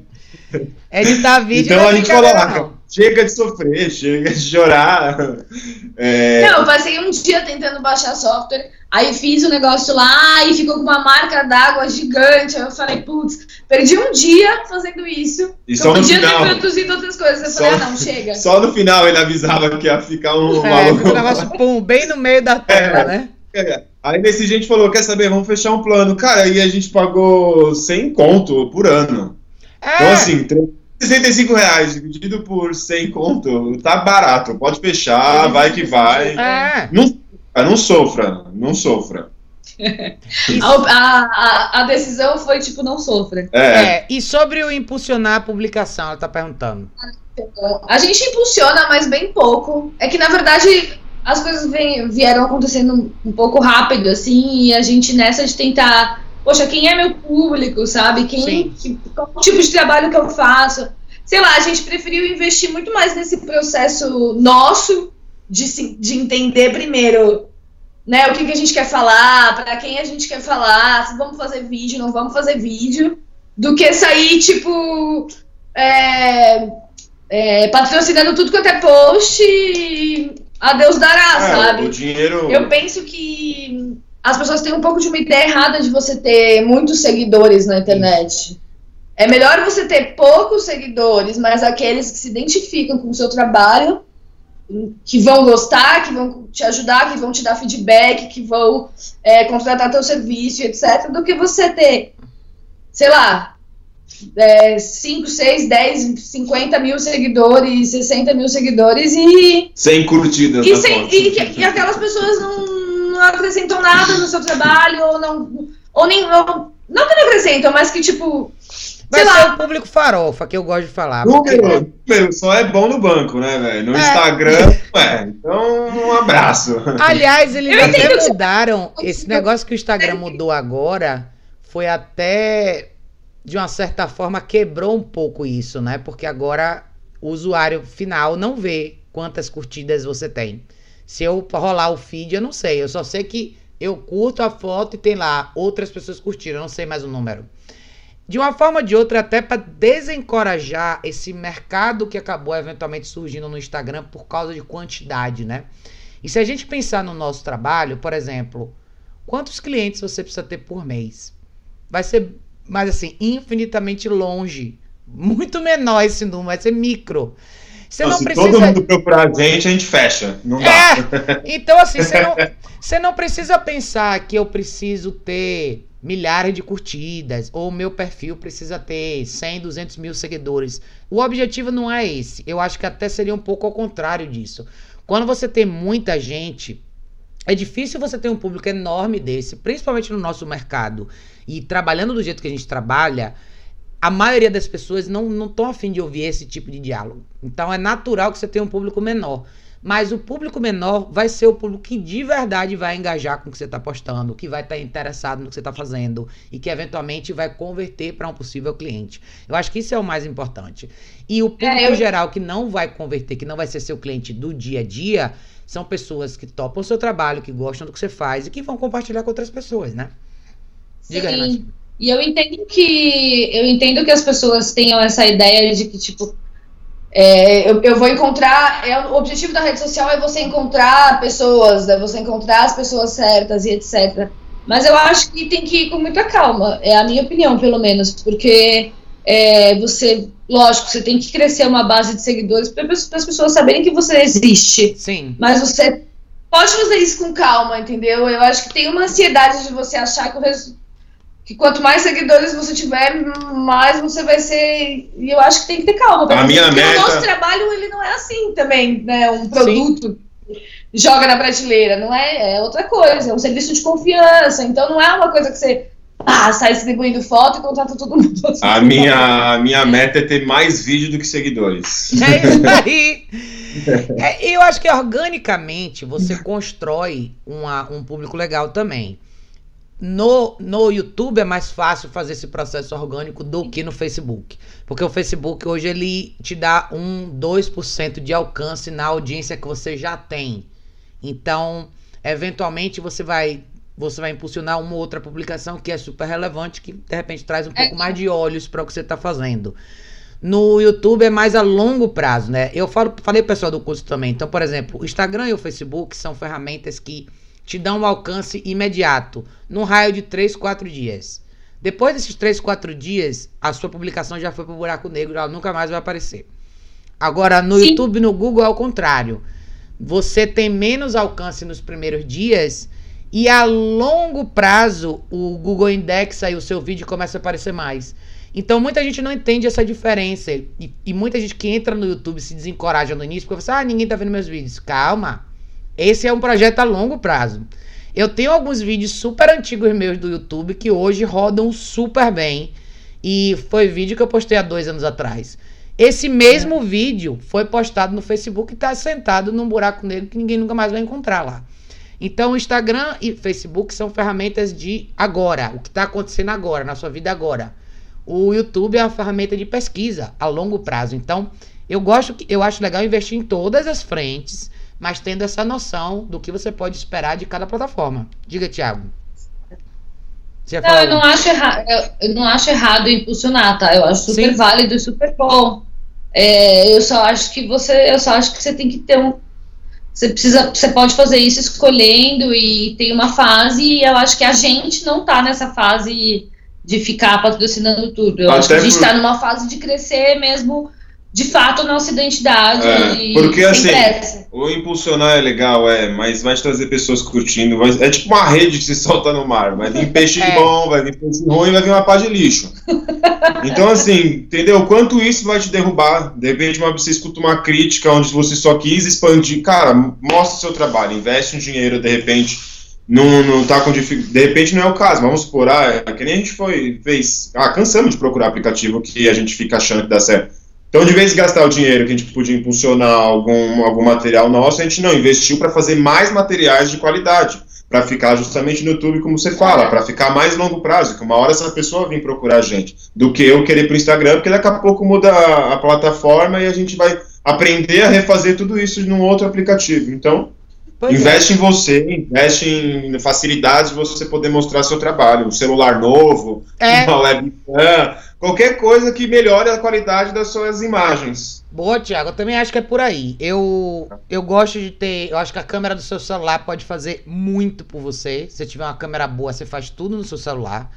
Editar vídeo então a gente falou, ah, chega de sofrer, chega de (laughs) chorar. É... Não, eu passei um dia tentando baixar software, aí fiz o negócio lá e ficou com uma marca d'água gigante. Aí eu falei, putz, perdi um dia fazendo isso. E só eu podia final, ter produzido outras coisas. Eu só, falei, ah, não, chega. (laughs) Só no final ele avisava que ia ficar um é, maluco. Um negócio, pum, bem no meio da tela, é, né? É. Aí nesse gente falou, quer saber, vamos fechar um plano. Cara, aí a gente pagou 100 conto por ano. É. Então, assim, 65 reais dividido por 100 conto, tá barato. Pode fechar, vai que vai. É. Não, não sofra, não sofra. (laughs) a, a, a, decisão foi tipo, não sofra. É. é. E sobre o impulsionar a publicação, ela tá perguntando. A gente impulsiona, mas bem pouco. É que na verdade as coisas vem, vieram acontecendo um pouco rápido, assim, e a gente nessa de tentar poxa, quem é meu público, sabe? Quem, que, qual tipo de trabalho que eu faço? Sei lá, a gente preferiu investir muito mais nesse processo nosso de, de entender primeiro né, o que, que a gente quer falar, para quem a gente quer falar, se vamos fazer vídeo, não vamos fazer vídeo, do que sair, tipo, é, é, patrocinando tudo quanto é post e a Deus dará, é, sabe? O dinheiro... Eu penso que as pessoas têm um pouco de uma ideia errada de você ter muitos seguidores na internet. É melhor você ter poucos seguidores, mas aqueles que se identificam com o seu trabalho, que vão gostar, que vão te ajudar, que vão te dar feedback, que vão é, contratar teu serviço, etc., do que você ter, sei lá, é, 5, 6, 10, 50 mil seguidores, 60 mil seguidores e. Sem curtidas. E, sem, e, e aquelas pessoas não não acrescentam nada no seu trabalho, ou não. Ou nem. Ou, não que não acrescentam, mas que tipo. Vai ser lá. o público farofa, que eu gosto de falar. Número, número só é bom no banco, né, velho? No é. Instagram, é. Então, um abraço. (laughs) Aliás, eles eu até mudaram. Esse negócio que o Instagram mudou agora foi até, de uma certa forma, quebrou um pouco isso, né? Porque agora o usuário final não vê quantas curtidas você tem. Se eu rolar o feed, eu não sei. Eu só sei que eu curto a foto e tem lá outras pessoas curtiram. Eu não sei mais o número. De uma forma ou de outra, até para desencorajar esse mercado que acabou eventualmente surgindo no Instagram por causa de quantidade, né? E se a gente pensar no nosso trabalho, por exemplo, quantos clientes você precisa ter por mês? Vai ser, mas assim, infinitamente longe. (laughs) Muito menor esse número, vai ser micro. Você não, não precisa... todo mundo procurar a gente, a gente fecha. Não dá. É, então, assim, você (laughs) não, você não precisa pensar que eu preciso ter milhares de curtidas, ou meu perfil precisa ter 100, 200 mil seguidores. O objetivo não é esse. Eu acho que até seria um pouco ao contrário disso. Quando você tem muita gente, é difícil você ter um público enorme desse, principalmente no nosso mercado. E trabalhando do jeito que a gente trabalha, a maioria das pessoas não estão afim de ouvir esse tipo de diálogo. Então é natural que você tenha um público menor. Mas o público menor vai ser o público que de verdade vai engajar com o que você está postando, que vai estar tá interessado no que você está fazendo e que eventualmente vai converter para um possível cliente. Eu acho que isso é o mais importante. E o público é, eu... geral que não vai converter, que não vai ser seu cliente do dia a dia, são pessoas que topam o seu trabalho, que gostam do que você faz e que vão compartilhar com outras pessoas, né? Diga, Sim. Renata. E eu entendo que eu entendo que as pessoas tenham essa ideia de que tipo é, eu, eu, vou encontrar. É, o objetivo da rede social é você encontrar pessoas, é você encontrar as pessoas certas e etc. Mas eu acho que tem que ir com muita calma, é a minha opinião, pelo menos, porque é, você, lógico, você tem que crescer uma base de seguidores para as pessoas saberem que você existe. Sim. Mas você pode fazer isso com calma, entendeu? Eu acho que tem uma ansiedade de você achar que o resultado que quanto mais seguidores você tiver, mais você vai ser. E eu acho que tem que ter calma. A minha porque meta... o nosso trabalho ele não é assim também, né? Um produto Sim. joga na prateleira, não é? É outra coisa, é um serviço de confiança. Então não é uma coisa que você ah, sai distribuindo foto e contrata todo mundo. (laughs) A minha, a minha meta é ter mais vídeo do que seguidores. É isso (laughs) aí. É, eu acho que organicamente você constrói uma, um público legal também. No, no YouTube é mais fácil fazer esse processo orgânico do que no Facebook. Porque o Facebook hoje ele te dá um 2% de alcance na audiência que você já tem. Então, eventualmente você vai você vai impulsionar uma outra publicação que é super relevante, que de repente traz um pouco mais de olhos para o que você está fazendo. No YouTube é mais a longo prazo, né? Eu falo, falei pessoal do curso também. Então, por exemplo, o Instagram e o Facebook são ferramentas que te dão um alcance imediato, num raio de 3, 4 dias. Depois desses 3, 4 dias, a sua publicação já foi pro buraco negro, ela nunca mais vai aparecer. Agora, no Sim. YouTube no Google é o contrário. Você tem menos alcance nos primeiros dias e a longo prazo o Google indexa e o seu vídeo começa a aparecer mais. Então muita gente não entende essa diferença. E, e muita gente que entra no YouTube se desencoraja no início porque fala assim, ah, ninguém tá vendo meus vídeos. Calma. Esse é um projeto a longo prazo. Eu tenho alguns vídeos super antigos meus do YouTube que hoje rodam super bem. E foi vídeo que eu postei há dois anos atrás. Esse mesmo é. vídeo foi postado no Facebook e está sentado num buraco negro que ninguém nunca mais vai encontrar lá. Então, Instagram e Facebook são ferramentas de agora, o que está acontecendo agora, na sua vida agora. O YouTube é uma ferramenta de pesquisa a longo prazo. Então, eu gosto, eu acho legal investir em todas as frentes mas tendo essa noção do que você pode esperar de cada plataforma. Diga, Thiago. Você não, eu não, acho errado, eu não acho errado impulsionar, tá? Eu acho super Sim. válido e super bom. É, eu só acho que você, eu só acho que você tem que ter um, você precisa, você pode fazer isso escolhendo e tem uma fase. E eu acho que a gente não tá nessa fase de ficar patrocinando tudo. Eu Até acho que a gente por... tá numa fase de crescer mesmo de fato nossa identidade. É, porque assim, pressa. o impulsionar é legal, é, mas vai trazer pessoas curtindo. Vai, é tipo uma rede que se solta no mar. Vai vir (laughs) peixe é. bom, vai vir peixe ruim, vai vir uma pá de lixo. Então, assim, entendeu? Quanto isso vai te derrubar? De repente, você escuta uma crítica onde você só quis expandir. Cara, mostra o seu trabalho, investe um dinheiro, de repente. Não, não tá com dificuldade. De repente não é o caso. Vamos supor, ah, é que nem a gente foi, fez. Ah, cansamos de procurar aplicativo que a gente fica achando que dá certo então, de vez de gastar o dinheiro que a gente podia impulsionar algum, algum material nosso, a gente não investiu para fazer mais materiais de qualidade, para ficar justamente no YouTube, como você fala, para ficar mais longo prazo, que uma hora essa pessoa vir procurar a gente, do que eu querer para o Instagram, porque daqui a pouco muda a, a plataforma e a gente vai aprender a refazer tudo isso num outro aplicativo. Então, Pois investe é. em você, investe em facilidades de você poder mostrar seu trabalho. Um celular novo, é. uma webcam, qualquer coisa que melhore a qualidade das suas imagens. Boa, Thiago. Eu também acho que é por aí. Eu, eu gosto de ter. Eu acho que a câmera do seu celular pode fazer muito por você. Se você tiver uma câmera boa, você faz tudo no seu celular.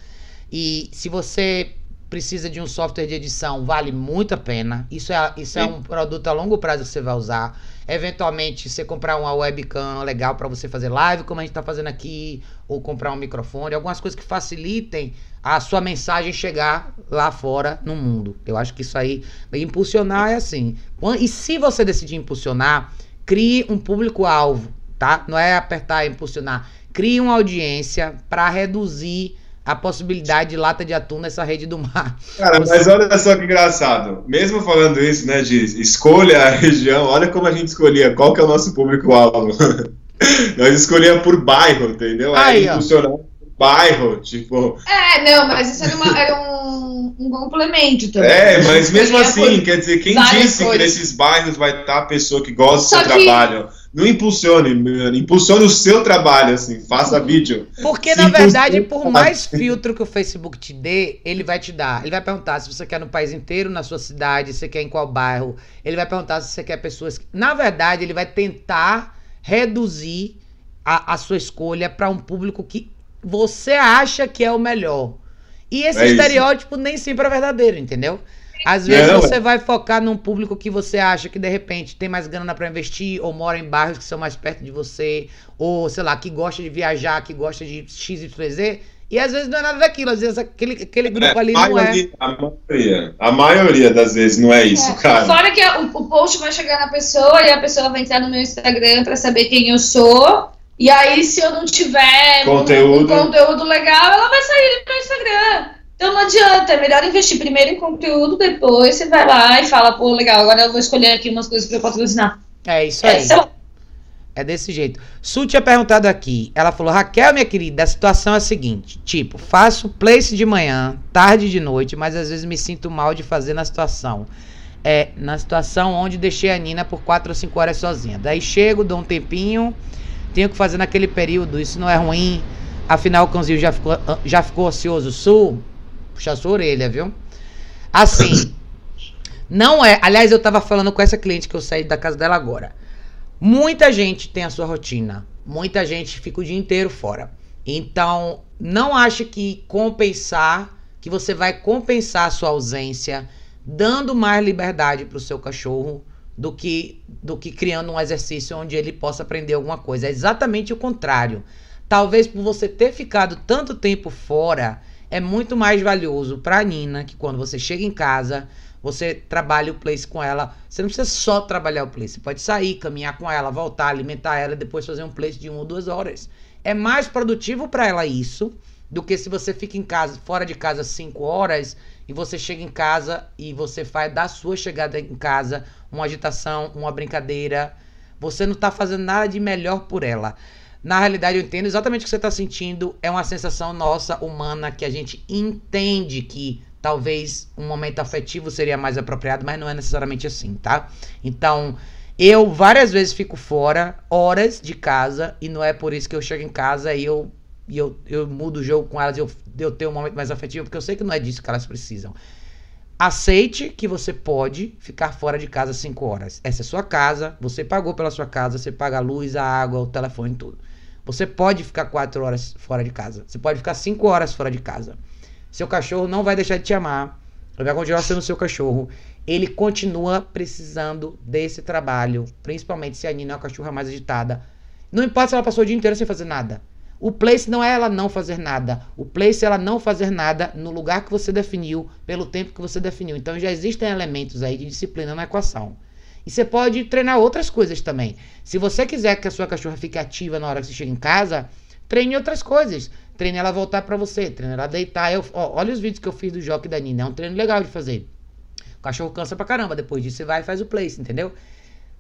E se você precisa de um software de edição, vale muito a pena. Isso é, isso é um produto a longo prazo que você vai usar. Eventualmente, você comprar uma webcam legal para você fazer live, como a gente está fazendo aqui, ou comprar um microfone, algumas coisas que facilitem a sua mensagem chegar lá fora no mundo. Eu acho que isso aí, impulsionar é assim. E se você decidir impulsionar, crie um público-alvo, tá? Não é apertar e impulsionar. Crie uma audiência para reduzir a possibilidade de lata de atum nessa rede do mar. Cara, Você... mas olha só que engraçado. Mesmo falando isso, né, de escolha a região, olha como a gente escolhia, qual que é o nosso público-alvo. (laughs) (laughs) Nós escolhíamos por bairro, entendeu? Aí, Aí por bairro, tipo... É, não, mas isso era, uma, era um, um, complemento também. É, mas mesmo assim, quer dizer, quem disse coisas. que nesses bairros vai estar a pessoa que gosta do seu que... trabalho? não impulsione, impulsione o seu trabalho, assim, faça vídeo. Porque, na verdade, por mais filtro que o Facebook te dê, ele vai te dar. Ele vai perguntar se você quer no país inteiro, na sua cidade, se você quer em qual bairro. Ele vai perguntar se você quer pessoas. Na verdade, ele vai tentar reduzir a, a sua escolha para um público que você acha que é o melhor. E esse é estereótipo nem sempre é verdadeiro, entendeu? Às vezes não, você é. vai focar num público que você acha que de repente tem mais grana para investir, ou mora em bairros que são mais perto de você, ou sei lá, que gosta de viajar, que gosta de XYZ. E às vezes não é nada daquilo, às vezes aquele, aquele grupo é, ali não é. A maioria, a maioria das vezes não é isso, é. cara. Fora que o, o post vai chegar na pessoa e a pessoa vai entrar no meu Instagram para saber quem eu sou. E aí, se eu não tiver conteúdo. Um, um conteúdo legal, ela vai sair do meu Instagram. Então não adianta, é melhor investir primeiro em conteúdo, depois você vai lá e fala, pô, legal, agora eu vou escolher aqui umas coisas para patrocinar. É isso aí. É, é desse jeito. Su tinha perguntado aqui. Ela falou: Raquel, minha querida, a situação é a seguinte: tipo, faço place de manhã, tarde de noite, mas às vezes me sinto mal de fazer na situação. É, na situação onde deixei a Nina por 4 ou 5 horas sozinha. Daí chego, dou um tempinho, tenho que fazer naquele período, isso não é ruim. Afinal, o cãozinho já ficou, já ficou ocioso. Sul, puxar sua orelha, viu? Assim, não é. Aliás, eu tava falando com essa cliente que eu saí da casa dela agora. Muita gente tem a sua rotina. Muita gente fica o dia inteiro fora. Então, não ache que compensar, que você vai compensar a sua ausência dando mais liberdade para o seu cachorro do que do que criando um exercício onde ele possa aprender alguma coisa. É exatamente o contrário. Talvez por você ter ficado tanto tempo fora, é muito mais valioso para Nina que quando você chega em casa, você trabalha o place com ela. Você não precisa só trabalhar o place. Você pode sair, caminhar com ela, voltar, alimentar ela e depois fazer um place de uma ou duas horas. É mais produtivo para ela isso do que se você fica em casa, fora de casa cinco horas e você chega em casa e você faz da sua chegada em casa uma agitação, uma brincadeira. Você não está fazendo nada de melhor por ela. Na realidade, eu entendo exatamente o que você está sentindo. É uma sensação nossa, humana, que a gente entende que talvez um momento afetivo seria mais apropriado, mas não é necessariamente assim, tá? Então, eu várias vezes fico fora, horas de casa, e não é por isso que eu chego em casa e eu, e eu, eu mudo o jogo com elas eu, eu tenho um momento mais afetivo, porque eu sei que não é disso que elas precisam. Aceite que você pode ficar fora de casa 5 horas. Essa é sua casa, você pagou pela sua casa, você paga a luz, a água, o telefone, tudo. Você pode ficar quatro horas fora de casa. Você pode ficar cinco horas fora de casa. Seu cachorro não vai deixar de te amar. Vai continuar sendo seu cachorro. Ele continua precisando desse trabalho. Principalmente se a Nina é a cachorra mais agitada. Não importa se ela passou o dia inteiro sem fazer nada. O place não é ela não fazer nada. O place é ela não fazer nada no lugar que você definiu, pelo tempo que você definiu. Então já existem elementos aí de disciplina na equação. E você pode treinar outras coisas também. Se você quiser que a sua cachorra fique ativa na hora que você chega em casa, treine outras coisas. Treine ela voltar para você, treine ela deitar. Eu, ó, olha os vídeos que eu fiz do Jockey da Nina. É um treino legal de fazer. O cachorro cansa pra caramba. Depois disso, você vai e faz o place, entendeu?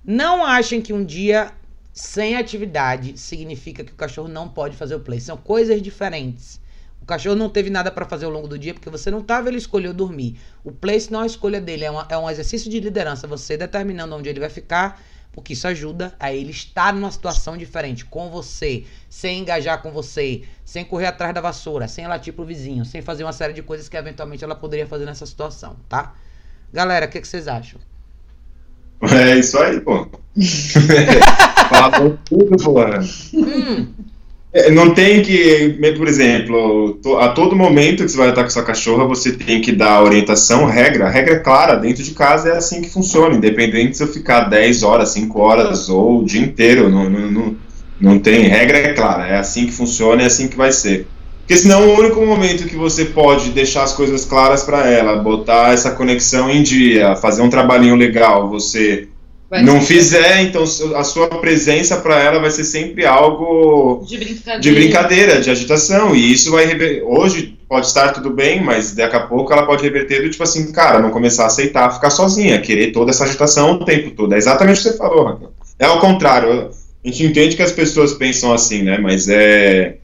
Não achem que um dia sem atividade significa que o cachorro não pode fazer o place. São coisas diferentes. O cachorro não teve nada para fazer ao longo do dia porque você não estava, ele escolheu dormir. O place não é a escolha dele, é, uma, é um exercício de liderança, você determinando onde ele vai ficar, porque isso ajuda a ele estar numa situação diferente com você, sem engajar com você, sem correr atrás da vassoura, sem latir pro vizinho, sem fazer uma série de coisas que eventualmente ela poderia fazer nessa situação, tá? Galera, o que, que vocês acham? É isso aí, pô. (laughs) Falou tudo, pô. Hum. É, não tem que, por exemplo, a todo momento que você vai estar com sua cachorra, você tem que dar orientação, regra, regra clara, dentro de casa é assim que funciona, independente se eu ficar 10 horas, 5 horas ou o dia inteiro, não, não, não, não tem, regra é clara, é assim que funciona, é assim que vai ser. Porque senão o único momento que você pode deixar as coisas claras para ela, botar essa conexão em dia, fazer um trabalhinho legal, você não fizer, então a sua presença para ela vai ser sempre algo De brincadeira. de brincadeira, de agitação. E isso vai rever... hoje pode estar tudo bem, mas daqui a pouco ela pode reverter do tipo assim, cara, não começar a aceitar ficar sozinha, querer toda essa agitação o tempo todo. É exatamente o que você falou, Raquel. É ao contrário. A gente entende que as pessoas pensam assim, né? Mas é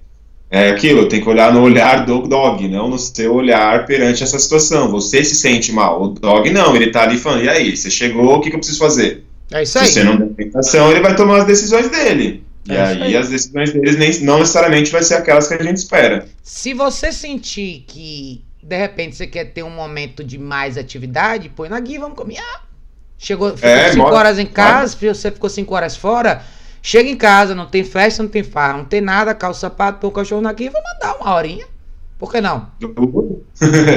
é aquilo, tem que olhar no olhar do dog, não no seu olhar perante essa situação. Você se sente mal, o dog não, ele tá ali falando, e aí, você chegou, o que, que eu preciso fazer? É isso aí. Se você não tem tentação, ele vai tomar as decisões dele. É e aí, aí. as decisões deles nem, não necessariamente vai ser aquelas que a gente espera. Se você sentir que de repente você quer ter um momento de mais atividade, põe na guia, vamos caminhar. Chegou, ficou É, 5 bora. horas em casa, você ficou 5 horas fora, chega em casa, não tem festa, não tem farra, não tem nada, calça sapato, põe o cachorro na guia, vamos mandar uma horinha. Por que não?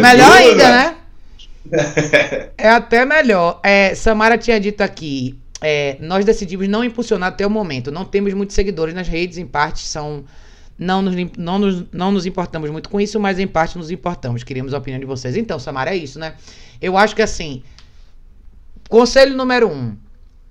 Melhor (laughs) ainda, né? (laughs) É até melhor. É, Samara tinha dito aqui. É, nós decidimos não impulsionar até o momento. Não temos muitos seguidores nas redes, em parte são. Não nos, não, nos, não nos importamos muito com isso, mas em parte nos importamos. Queríamos a opinião de vocês. Então, Samara, é isso, né? Eu acho que assim. Conselho número um: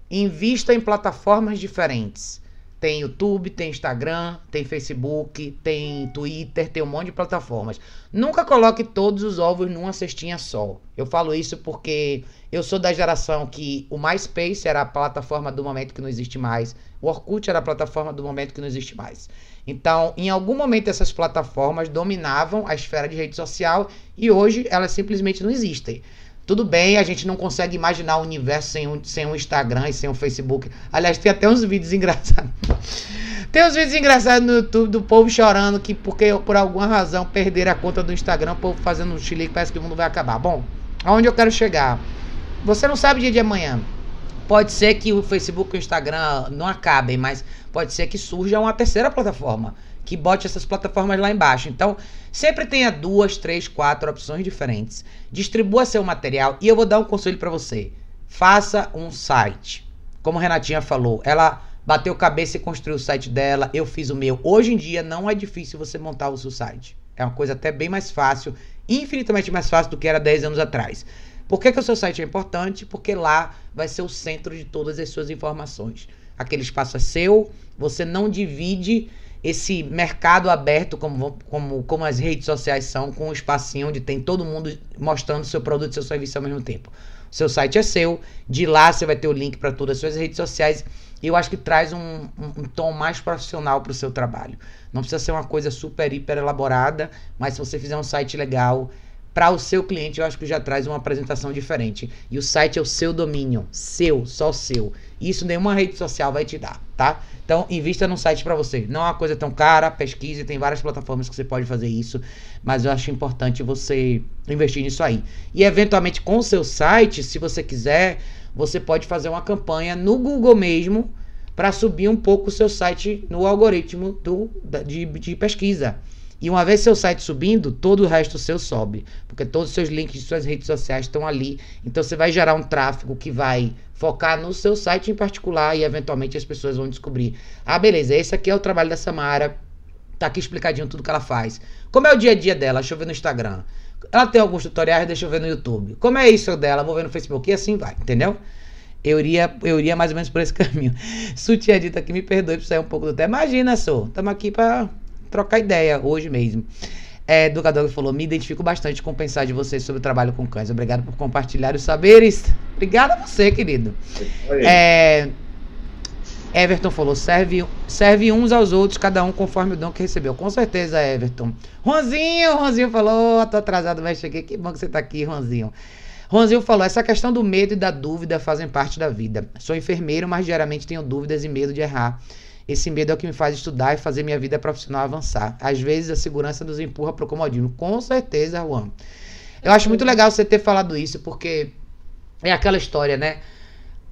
invista em plataformas diferentes. Tem YouTube, tem Instagram, tem Facebook, tem Twitter, tem um monte de plataformas. Nunca coloque todos os ovos numa cestinha só. Eu falo isso porque eu sou da geração que o MySpace era a plataforma do momento que não existe mais. O Orkut era a plataforma do momento que não existe mais. Então, em algum momento essas plataformas dominavam a esfera de rede social e hoje elas simplesmente não existem. Tudo bem, a gente não consegue imaginar o universo sem um, sem um Instagram e sem um Facebook. Aliás, tem até uns vídeos (laughs) engraçados. Tem uns vídeos engraçados no YouTube do povo chorando que porque por alguma razão perderam a conta do Instagram, o povo fazendo um chilique, parece que o mundo vai acabar. Bom, aonde eu quero chegar? Você não sabe o dia de amanhã. Pode ser que o Facebook e o Instagram não acabem, mas pode ser que surja uma terceira plataforma que bote essas plataformas lá embaixo. Então, sempre tenha duas, três, quatro opções diferentes. Distribua seu material e eu vou dar um conselho para você. Faça um site. Como a Renatinha falou, ela bateu cabeça e construiu o site dela, eu fiz o meu. Hoje em dia não é difícil você montar o seu site. É uma coisa até bem mais fácil, infinitamente mais fácil do que era 10 anos atrás. Por que, que o seu site é importante? Porque lá vai ser o centro de todas as suas informações. Aquele espaço é seu, você não divide esse mercado aberto, como, como, como as redes sociais são, com um espacinho onde tem todo mundo mostrando seu produto e seu serviço ao mesmo tempo. O seu site é seu, de lá você vai ter o link para todas as suas redes sociais. E eu acho que traz um, um, um tom mais profissional para o seu trabalho. Não precisa ser uma coisa super, hiper elaborada, mas se você fizer um site legal, para o seu cliente, eu acho que já traz uma apresentação diferente. E o site é o seu domínio, seu, só seu. Isso nenhuma rede social vai te dar, tá? Então, invista num site para você. Não é uma coisa tão cara, pesquise, tem várias plataformas que você pode fazer isso, mas eu acho importante você investir nisso aí. E eventualmente com o seu site, se você quiser, você pode fazer uma campanha no Google mesmo para subir um pouco o seu site no algoritmo do, de, de pesquisa. E uma vez seu site subindo, todo o resto seu sobe. Porque todos os seus links de suas redes sociais estão ali. Então você vai gerar um tráfego que vai focar no seu site em particular e eventualmente as pessoas vão descobrir. Ah, beleza, esse aqui é o trabalho da Samara. Tá aqui explicadinho tudo que ela faz. Como é o dia a dia dela? Deixa eu ver no Instagram. Ela tem alguns tutoriais, deixa eu ver no YouTube. Como é isso dela? Vou ver no Facebook e assim vai, entendeu? Eu iria, eu iria mais ou menos por esse (laughs) caminho. Sutia dita que me perdoe por sair um pouco do tema. Imagina, sou. Estamos aqui para trocar ideia hoje mesmo. É, Dugadog falou: Me identifico bastante com pensar de vocês sobre o trabalho com cães. Obrigado por compartilhar os saberes. Obrigado a você, querido. É, Everton falou: serve, serve uns aos outros, cada um conforme o dom que recebeu. Com certeza, Everton. Ronzinho, Ronzinho falou: tô atrasado, mas cheguei. Que bom que você tá aqui, Ronzinho. Ronzinho falou: essa questão do medo e da dúvida fazem parte da vida. Sou enfermeiro, mas diariamente tenho dúvidas e medo de errar. Esse medo é o que me faz estudar e fazer minha vida profissional avançar. Às vezes a segurança nos empurra pro comodismo. Com certeza, Juan. Eu acho muito legal você ter falado isso, porque é aquela história, né?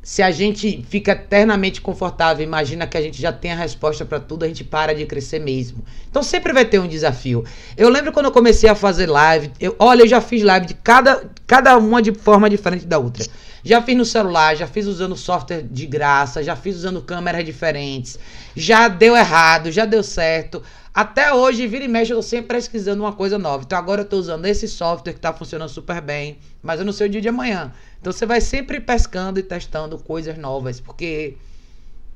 Se a gente fica eternamente confortável, imagina que a gente já tem a resposta para tudo, a gente para de crescer mesmo. Então sempre vai ter um desafio. Eu lembro quando eu comecei a fazer live, eu, olha, eu já fiz live de cada, cada uma de forma diferente da outra. Já fiz no celular, já fiz usando software de graça, já fiz usando câmeras diferentes. Já deu errado, já deu certo. Até hoje, vira e mexe, eu tô sempre pesquisando uma coisa nova. Então agora eu tô usando esse software que tá funcionando super bem, mas eu não sei o dia de amanhã. Então você vai sempre pescando e testando coisas novas, porque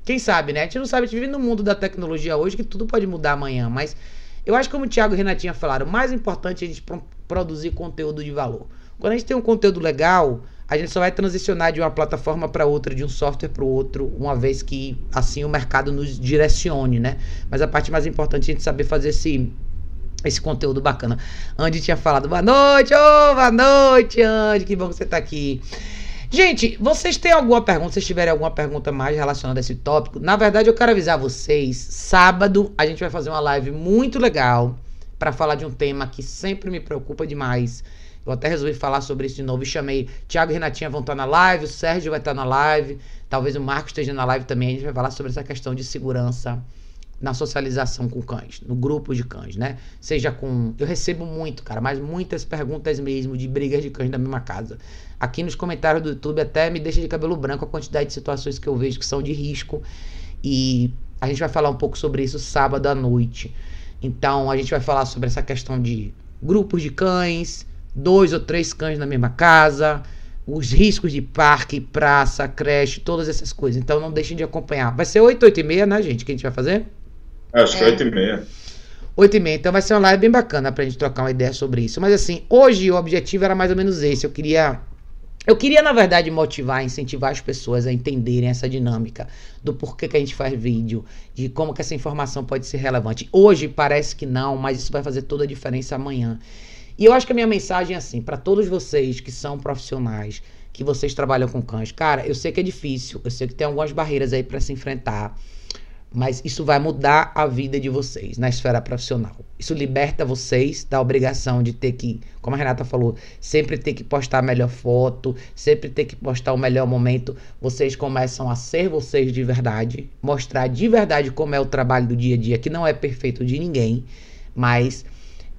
quem sabe, né? A gente não sabe, a gente vive no mundo da tecnologia hoje que tudo pode mudar amanhã, mas eu acho que como o Thiago e Renatinha falaram, o mais importante é a gente produzir conteúdo de valor. Quando a gente tem um conteúdo legal, a gente só vai transicionar de uma plataforma para outra, de um software para o outro, uma vez que assim o mercado nos direcione, né? Mas a parte mais importante é a gente saber fazer esse esse conteúdo bacana. Andy tinha falado boa noite, oh, boa noite, Andy, que bom que você está aqui. Gente, vocês têm alguma pergunta? Se tiverem alguma pergunta mais relacionada a esse tópico, na verdade eu quero avisar vocês, sábado a gente vai fazer uma live muito legal para falar de um tema que sempre me preocupa demais, eu até resolvi falar sobre isso de novo e chamei. Tiago e Renatinha vão estar na live, o Sérgio vai estar na live, talvez o Marcos esteja na live também. A gente vai falar sobre essa questão de segurança na socialização com cães, no grupo de cães, né? Seja com. Eu recebo muito, cara, mas muitas perguntas mesmo de brigas de cães na mesma casa. Aqui nos comentários do YouTube até me deixa de cabelo branco a quantidade de situações que eu vejo que são de risco. E a gente vai falar um pouco sobre isso sábado à noite. Então a gente vai falar sobre essa questão de grupos de cães, dois ou três cães na mesma casa, os riscos de parque, praça, creche, todas essas coisas. Então não deixem de acompanhar. Vai ser 8, 8 e meia, né, gente, que a gente vai fazer? É, acho que é 8 e meia. 8 e meia, então vai ser uma live bem bacana pra gente trocar uma ideia sobre isso. Mas assim, hoje o objetivo era mais ou menos esse. Eu queria eu queria, na verdade, motivar, incentivar as pessoas a entenderem essa dinâmica do porquê que a gente faz vídeo, de como que essa informação pode ser relevante. Hoje parece que não, mas isso vai fazer toda a diferença amanhã. E eu acho que a minha mensagem é assim, para todos vocês que são profissionais, que vocês trabalham com cães, cara, eu sei que é difícil, eu sei que tem algumas barreiras aí para se enfrentar, mas isso vai mudar a vida de vocês na esfera profissional. Isso liberta vocês da obrigação de ter que, como a Renata falou, sempre ter que postar a melhor foto, sempre ter que postar o melhor momento. Vocês começam a ser vocês de verdade, mostrar de verdade como é o trabalho do dia a dia, que não é perfeito de ninguém, mas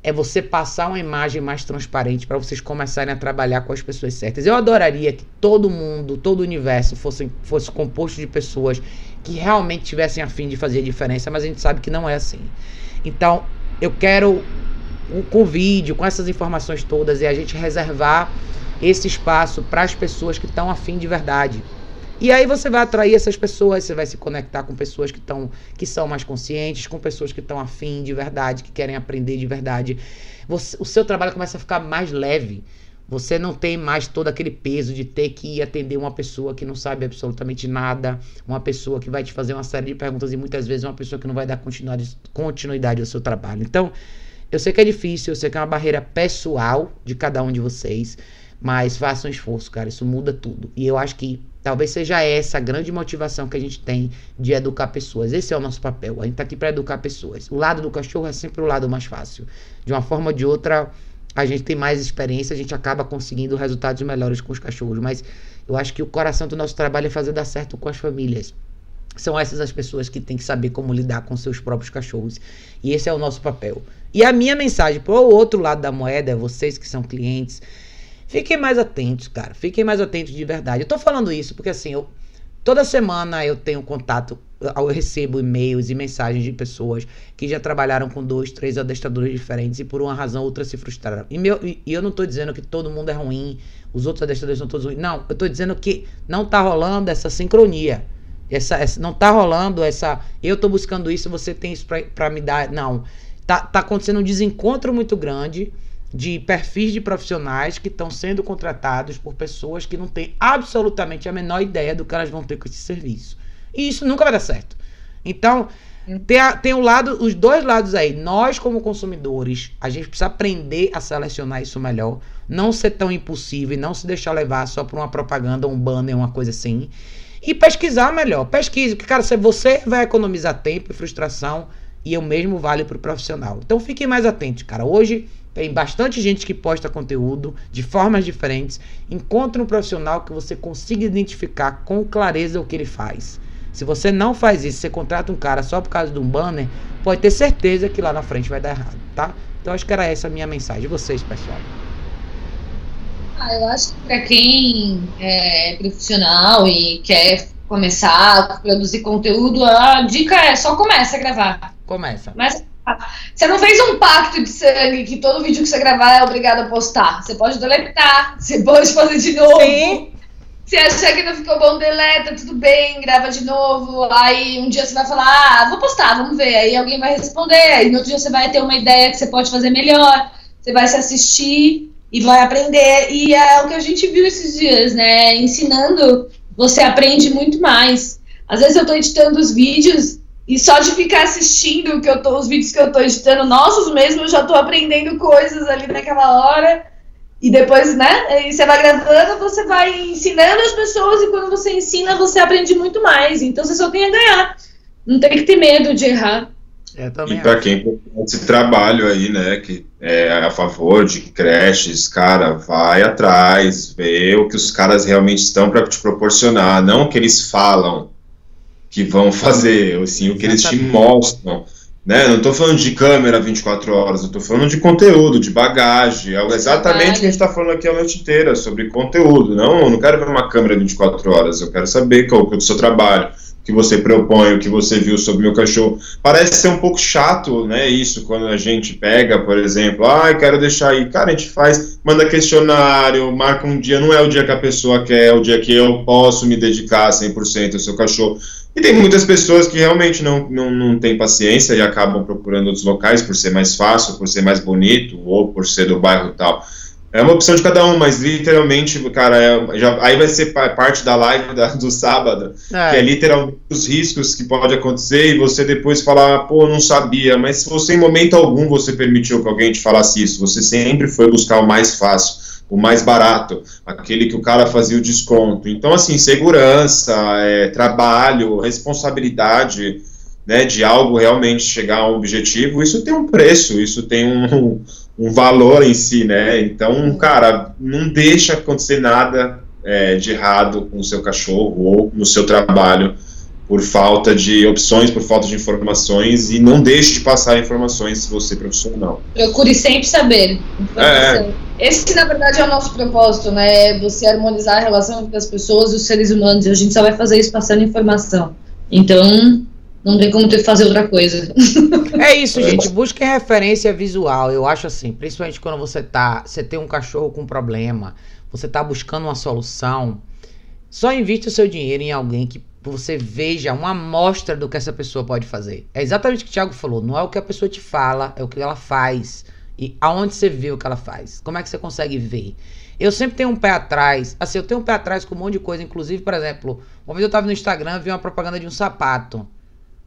é você passar uma imagem mais transparente para vocês começarem a trabalhar com as pessoas certas. Eu adoraria que todo mundo, todo o universo fosse, fosse composto de pessoas que realmente tivessem a fim de fazer diferença, mas a gente sabe que não é assim. Então, eu quero com o vídeo, com essas informações todas, e a gente reservar esse espaço para as pessoas que estão afim de verdade. E aí você vai atrair essas pessoas, você vai se conectar com pessoas que estão que são mais conscientes, com pessoas que estão afim de verdade, que querem aprender de verdade. Você, o seu trabalho começa a ficar mais leve. Você não tem mais todo aquele peso de ter que atender uma pessoa que não sabe absolutamente nada, uma pessoa que vai te fazer uma série de perguntas e muitas vezes uma pessoa que não vai dar continuidade, continuidade ao seu trabalho. Então, eu sei que é difícil, eu sei que é uma barreira pessoal de cada um de vocês, mas faça um esforço, cara, isso muda tudo. E eu acho que Talvez seja essa a grande motivação que a gente tem de educar pessoas. Esse é o nosso papel. A gente está aqui para educar pessoas. O lado do cachorro é sempre o lado mais fácil. De uma forma ou de outra, a gente tem mais experiência, a gente acaba conseguindo resultados melhores com os cachorros. Mas eu acho que o coração do nosso trabalho é fazer dar certo com as famílias. São essas as pessoas que têm que saber como lidar com seus próprios cachorros. E esse é o nosso papel. E a minha mensagem para o outro lado da moeda, vocês que são clientes, Fiquem mais atentos, cara. Fiquem mais atentos de verdade. Eu tô falando isso porque assim, eu toda semana eu tenho contato, eu recebo e-mails e mensagens de pessoas que já trabalharam com dois, três adestradores diferentes e por uma razão ou outra se frustraram. E, meu, e eu não tô dizendo que todo mundo é ruim, os outros adestradores são todos ruins. Não, eu tô dizendo que não tá rolando essa sincronia. Essa, essa não tá rolando essa. Eu tô buscando isso, você tem isso pra me dar. Não. Tá, tá acontecendo um desencontro muito grande de perfis de profissionais que estão sendo contratados por pessoas que não têm absolutamente a menor ideia do que elas vão ter com esse serviço. E isso nunca vai dar certo. Então, tem, a, tem o lado, os dois lados aí. Nós, como consumidores, a gente precisa aprender a selecionar isso melhor. Não ser tão impulsivo e não se deixar levar só por uma propaganda, um banner, uma coisa assim. E pesquisar melhor. Pesquise, porque, cara, você vai economizar tempo e frustração. E o mesmo vale para o profissional. Então fiquem mais atentos, cara. Hoje tem bastante gente que posta conteúdo de formas diferentes. Encontre um profissional que você consiga identificar com clareza o que ele faz. Se você não faz isso, você contrata um cara só por causa de um banner, pode ter certeza que lá na frente vai dar errado, tá? Então acho que era essa a minha mensagem. vocês, pessoal? Ah, eu acho que para quem é profissional e quer começar a produzir conteúdo, a dica é só começa a gravar. Começa. Mas Você não fez um pacto de sangue que todo vídeo que você gravar é obrigado a postar. Você pode deletar, você pode fazer de novo. Sim. Se achar que não ficou bom, deleta, tudo bem, grava de novo. Aí um dia você vai falar, ah, vou postar, vamos ver. Aí alguém vai responder. Aí no outro dia você vai ter uma ideia que você pode fazer melhor. Você vai se assistir e vai aprender. E é o que a gente viu esses dias, né? Ensinando, você aprende muito mais. Às vezes eu tô editando os vídeos e só de ficar assistindo que eu tô, os vídeos que eu tô editando, nossos mesmo, eu já tô aprendendo coisas ali naquela hora. E depois, né? E você vai gravando, você vai ensinando as pessoas, e quando você ensina, você aprende muito mais. Então você só tem a ganhar. Não tem que ter medo de errar. É, e para quem esse trabalho aí, né, que é a favor de creches, cara, vai atrás, vê o que os caras realmente estão para te proporcionar, não o que eles falam que vão fazer, assim, o que eles te mostram. Né? Não estou falando de câmera 24 horas, eu estou falando de conteúdo, de bagagem. É exatamente o que a gente está falando aqui a noite inteira, sobre conteúdo. Não, eu não quero ver uma câmera 24 horas, eu quero saber qual é o seu trabalho, o que você propõe, o que você viu sobre meu cachorro. Parece ser um pouco chato, né? Isso, quando a gente pega, por exemplo, ah, quero deixar aí. Cara, a gente faz, manda questionário, marca um dia, não é o dia que a pessoa quer, é o dia que eu posso me dedicar 100% ao seu cachorro. E tem muitas pessoas que realmente não, não, não têm paciência e acabam procurando outros locais por ser mais fácil, por ser mais bonito ou por ser do bairro tal. É uma opção de cada um, mas literalmente, cara, é, já, aí vai ser parte da live da, do sábado, é. que é literalmente os riscos que pode acontecer e você depois falar, pô, não sabia, mas se você em momento algum você permitiu que alguém te falasse isso, você sempre foi buscar o mais fácil o mais barato, aquele que o cara fazia o desconto. Então, assim, segurança, é, trabalho, responsabilidade, né, de algo realmente chegar a um objetivo, isso tem um preço, isso tem um, (laughs) um valor em si, né? Então, cara, não deixa acontecer nada é, de errado com o seu cachorro ou no seu trabalho por falta de opções, por falta de informações e não deixe de passar informações se você é profissional. Procure sempre saber. É. Esse, na verdade, é o nosso propósito, né? Você harmonizar a relação entre as pessoas e os seres humanos. E a gente só vai fazer isso passando informação. Então, não tem como ter que fazer outra coisa. (laughs) É isso, gente. Busque referência visual. Eu acho assim, principalmente quando você tá. Você tem um cachorro com problema, você tá buscando uma solução. Só invista o seu dinheiro em alguém que você veja uma amostra do que essa pessoa pode fazer. É exatamente o que o Thiago falou. Não é o que a pessoa te fala, é o que ela faz. E aonde você vê o que ela faz? Como é que você consegue ver? Eu sempre tenho um pé atrás. Assim, eu tenho um pé atrás com um monte de coisa. Inclusive, por exemplo, uma vez eu tava no Instagram, vi uma propaganda de um sapato.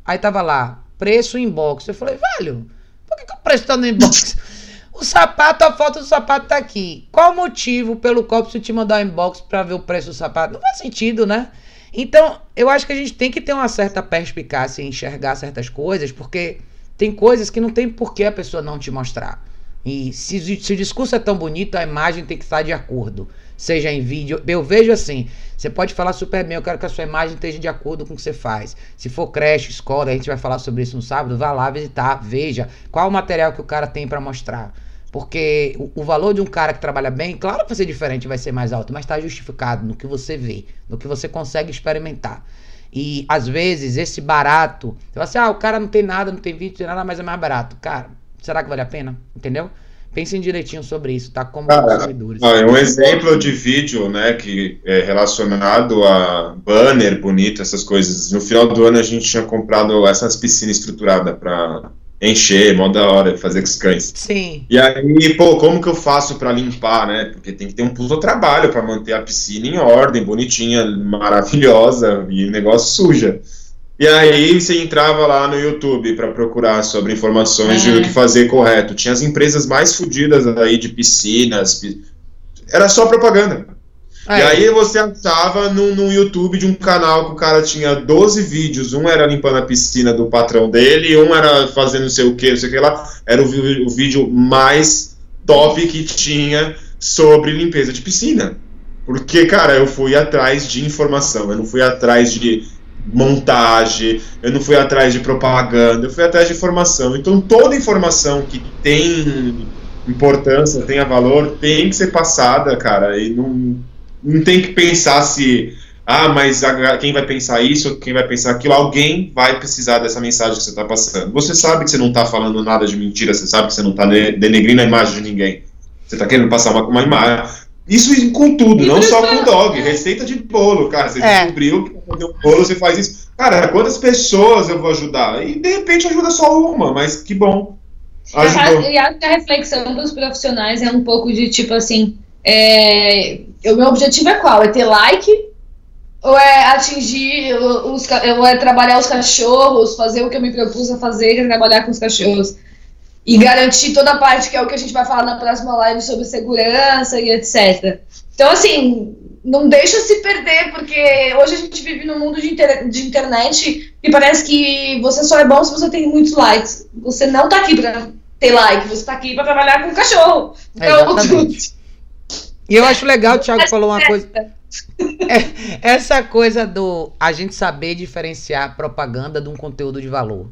Aí tava lá, preço inbox. Eu falei, velho, por que, que o preço tá no inbox? (laughs) o sapato, a foto do sapato tá aqui. Qual o motivo pelo qual preciso te mandar um inbox pra ver o preço do sapato? Não faz sentido, né? Então, eu acho que a gente tem que ter uma certa perspicácia em enxergar certas coisas, porque tem coisas que não tem por que a pessoa não te mostrar. E se, se, o discurso é tão bonito, a imagem tem que estar de acordo. Seja em vídeo. Eu vejo assim: você pode falar super bem, eu quero que a sua imagem esteja de acordo com o que você faz. Se for creche, escola, a gente vai falar sobre isso no sábado, vá lá visitar, veja qual o material que o cara tem para mostrar. Porque o, o, valor de um cara que trabalha bem, claro que vai ser diferente, vai ser mais alto, mas está justificado no que você vê, no que você consegue experimentar. E às vezes esse barato, você fala assim: ah, o cara não tem nada, não tem vídeo, não tem nada, mas é mais barato. Cara, será que vale a pena? Entendeu? Pensem direitinho sobre isso, tá? Como Cara, consumidores. É um exemplo de vídeo, né, que é relacionado a banner bonito, essas coisas. No final do ano a gente tinha comprado essas piscinas estruturadas para encher, mó da hora, fazer com os cães. Sim. E aí, pô, como que eu faço para limpar, né? Porque tem que ter um puto trabalho para manter a piscina em ordem, bonitinha, maravilhosa, e o negócio suja. E aí você entrava lá no YouTube para procurar sobre informações é. de o que fazer correto. Tinha as empresas mais fodidas aí de piscinas. Era só propaganda. É. E aí você achava no, no YouTube de um canal que o cara tinha 12 vídeos. Um era limpando a piscina do patrão dele, um era fazendo não sei o que, não sei o que lá. Era o, o vídeo mais top que tinha sobre limpeza de piscina. Porque, cara, eu fui atrás de informação, eu não fui atrás de montagem, eu não fui atrás de propaganda, eu fui atrás de informação. Então toda informação que tem importância, tenha valor, tem que ser passada, cara, e não, não tem que pensar se ah, mas a, quem vai pensar isso, quem vai pensar aquilo, alguém vai precisar dessa mensagem que você está passando. Você sabe que você não está falando nada de mentira, você sabe que você não está denegrindo a imagem de ninguém. Você está querendo passar uma, uma imagem. Isso com tudo, não só com dog. Receita de bolo, cara. Você é. descobriu que fazer um bolo, você faz isso. Cara, quantas pessoas eu vou ajudar? E de repente ajuda só uma, mas que bom. Ajudou. E acho que a reflexão dos profissionais é um pouco de tipo assim. É, o meu objetivo é qual? É ter like ou é atingir os, ou é trabalhar os cachorros, fazer o que eu me propus a fazer, que é trabalhar com os cachorros e garantir toda a parte que é o que a gente vai falar na próxima live sobre segurança e etc. Então, assim, não deixa se perder, porque hoje a gente vive num mundo de, inter de internet e parece que você só é bom se você tem muitos likes. Você não tá aqui pra ter like, você tá aqui pra trabalhar com cachorro. Então, e eu acho legal, o Thiago falou uma coisa. É, essa coisa do a gente saber diferenciar propaganda de um conteúdo de valor.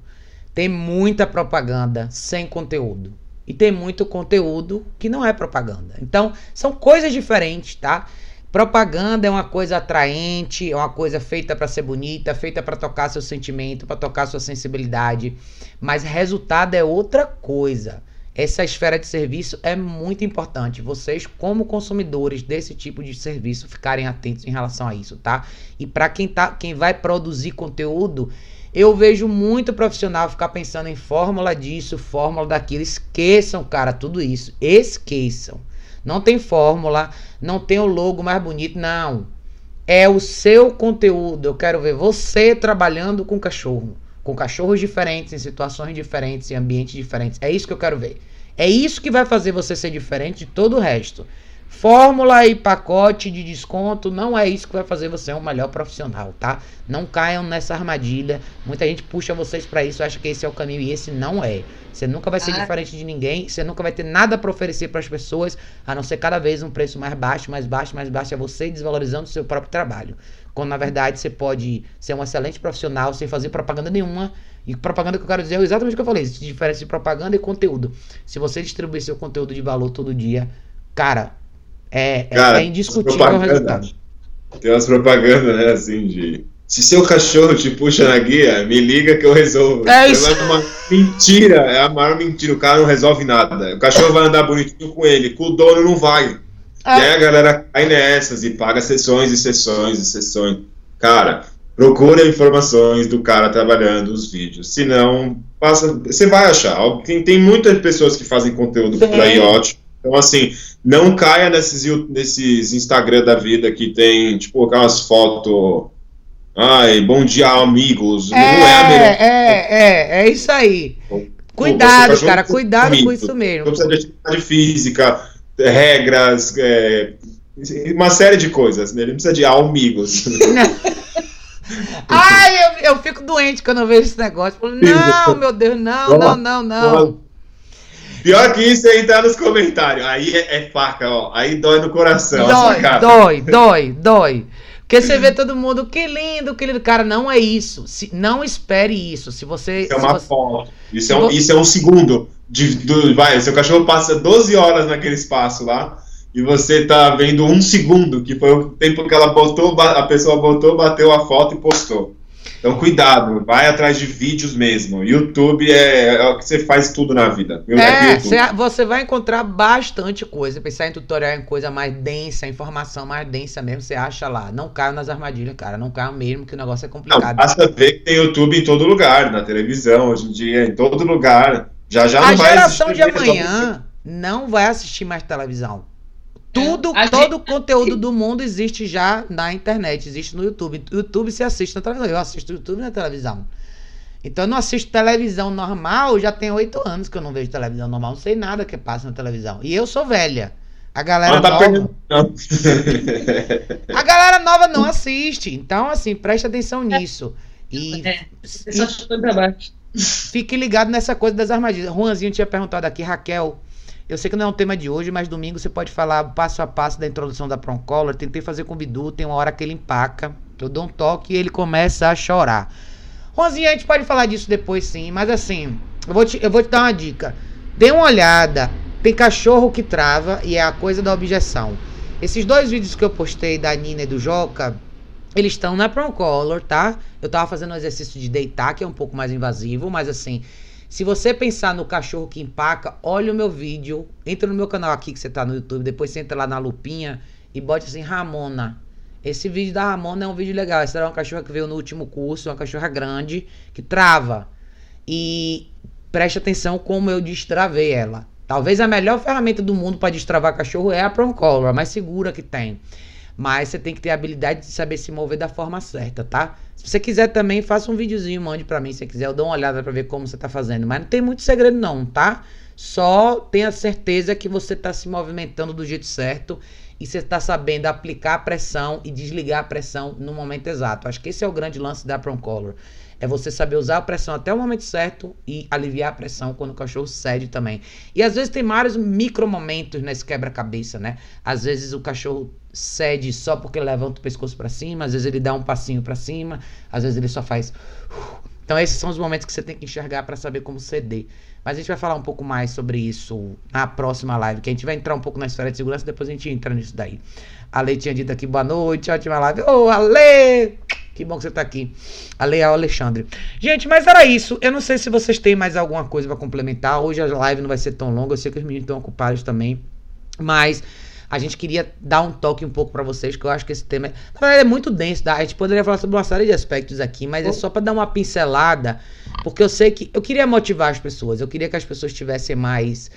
Tem muita propaganda sem conteúdo. E tem muito conteúdo que não é propaganda. Então, são coisas diferentes, tá? Propaganda é uma coisa atraente, é uma coisa feita para ser bonita, feita para tocar seu sentimento, para tocar sua sensibilidade, mas resultado é outra coisa. Essa esfera de serviço é muito importante. Vocês, como consumidores desse tipo de serviço, ficarem atentos em relação a isso, tá? E para quem tá, quem vai produzir conteúdo, eu vejo muito profissional ficar pensando em fórmula disso, fórmula daquilo. Esqueçam, cara, tudo isso. Esqueçam. Não tem fórmula, não tem o logo mais bonito, não. É o seu conteúdo. Eu quero ver você trabalhando com cachorro, com cachorros diferentes, em situações diferentes, em ambientes diferentes. É isso que eu quero ver. É isso que vai fazer você ser diferente de todo o resto. Fórmula e pacote de desconto não é isso que vai fazer você um melhor profissional, tá? Não caiam nessa armadilha. Muita gente puxa vocês para isso, acha que esse é o caminho e esse não é. Você nunca vai ser ah. diferente de ninguém, você nunca vai ter nada para oferecer para as pessoas, a não ser cada vez um preço mais baixo, mais baixo, mais baixo, é você desvalorizando o seu próprio trabalho. Quando na verdade você pode ser um excelente profissional sem fazer propaganda nenhuma. E propaganda que eu quero dizer é exatamente o que eu falei, diferença de propaganda e conteúdo. Se você distribuir seu conteúdo de valor todo dia, cara, é, é, Cara, é indiscutível o resultado. Tem umas propagandas, né, assim, de. Se seu cachorro te puxa na guia, me liga que eu resolvo. É isso. É uma mentira, é a maior mentira. O cara não resolve nada. O cachorro vai andar bonitinho com ele, com o dono não vai. Ah. E aí a galera cai nessas e paga sessões e sessões e sessões. Cara, procura informações do cara trabalhando os vídeos. Senão, passa, você vai achar. Tem, tem muitas pessoas que fazem conteúdo por aí ótimo. Então, assim, não caia nesses, nesses Instagram da vida que tem, tipo, aquelas fotos. Ai, bom dia, amigos. É, não é melhor. É, é, é isso aí. Cuidado, cara, cuidado com isso mesmo. Não precisa de atividade física, regras, é, uma série de coisas, né? Ele não precisa de amigos. (laughs) Ai, eu, eu fico doente quando eu vejo esse negócio. Não, meu Deus, não, não, não, não. Pior que isso é entrar nos comentários. Aí é, é faca, ó. Aí dói no coração. Dói, dói, (laughs) dói, dói. Porque você vê todo mundo, que lindo, que lindo. Cara, não é isso. Se, não espere isso. Se você. Isso é uma você... foto. Isso, é um, isso é um segundo. De, do, vai, seu cachorro passa 12 horas naquele espaço lá. E você tá vendo um segundo, que foi o tempo que ela botou, a pessoa botou, bateu a foto e postou. Então, cuidado, vai atrás de vídeos mesmo. YouTube é, é o que você faz tudo na vida. É, cê, você vai encontrar bastante coisa. Pensar em tutorial em coisa mais densa, informação mais densa mesmo, você acha lá. Não caio nas armadilhas, cara. Não caio mesmo, que o negócio é complicado. Não, basta ver que tem YouTube em todo lugar, na televisão, hoje em dia, em todo lugar. Já já não A vai geração de amanhã não vai assistir mais televisão. Tudo, é, todo o conteúdo do mundo existe já na internet, existe no YouTube. YouTube se assiste na televisão. Eu assisto YouTube na televisão. Então eu não assisto televisão normal, já tem oito anos que eu não vejo televisão normal, não sei nada que passa na televisão. E eu sou velha. A galera tá nova. a galera nova não assiste. Então, assim, preste atenção nisso. E, é, e fique ligado nessa coisa das armadilhas. Juanzinho tinha perguntado aqui, Raquel eu sei que não é um tema de hoje, mas domingo você pode falar passo a passo da introdução da Proncolor. Tentei fazer com o Bidu, tem uma hora que ele empaca. Eu dou um toque e ele começa a chorar. Ronzinho, a gente pode falar disso depois sim, mas assim, eu vou te, eu vou te dar uma dica. Dê uma olhada. Tem cachorro que trava e é a coisa da objeção. Esses dois vídeos que eu postei da Nina e do Joca, Eles estão na Procolor, tá? Eu tava fazendo um exercício de deitar, que é um pouco mais invasivo, mas assim, se você pensar no cachorro que empaca, olha o meu vídeo, entra no meu canal aqui que você tá no YouTube, depois você entra lá na lupinha e bote assim Ramona. Esse vídeo da Ramona é um vídeo legal. Essa era uma cachorra que veio no último curso, uma cachorra grande que trava. E preste atenção como eu destravei ela. Talvez a melhor ferramenta do mundo para destravar cachorro é a Color, a mais segura que tem. Mas você tem que ter a habilidade de saber se mover da forma certa, tá? Se você quiser também, faça um videozinho, mande para mim se quiser. Eu dou uma olhada para ver como você tá fazendo. Mas não tem muito segredo não, tá? Só tenha certeza que você tá se movimentando do jeito certo e você está sabendo aplicar a pressão e desligar a pressão no momento exato. Acho que esse é o grande lance da Color. É você saber usar a pressão até o momento certo e aliviar a pressão quando o cachorro cede também. E às vezes tem vários micro momentos nesse quebra-cabeça, né? Às vezes o cachorro cede só porque levanta o pescoço para cima, às vezes ele dá um passinho para cima, às vezes ele só faz. Então esses são os momentos que você tem que enxergar para saber como ceder. Mas a gente vai falar um pouco mais sobre isso na próxima live, que a gente vai entrar um pouco na esfera de segurança, depois a gente entra nisso daí. A Lei tinha dito aqui, boa noite, ótima live. Ô, oh, Ale! Que bom que você tá aqui. Ale é o Alexandre. Gente, mas era isso. Eu não sei se vocês têm mais alguma coisa para complementar. Hoje a live não vai ser tão longa. Eu sei que os meninos estão ocupados também. Mas a gente queria dar um toque um pouco para vocês, que eu acho que esse tema é, é muito denso. Tá? A gente poderia falar sobre uma série de aspectos aqui, mas é só para dar uma pincelada, porque eu sei que eu queria motivar as pessoas. Eu queria que as pessoas tivessem mais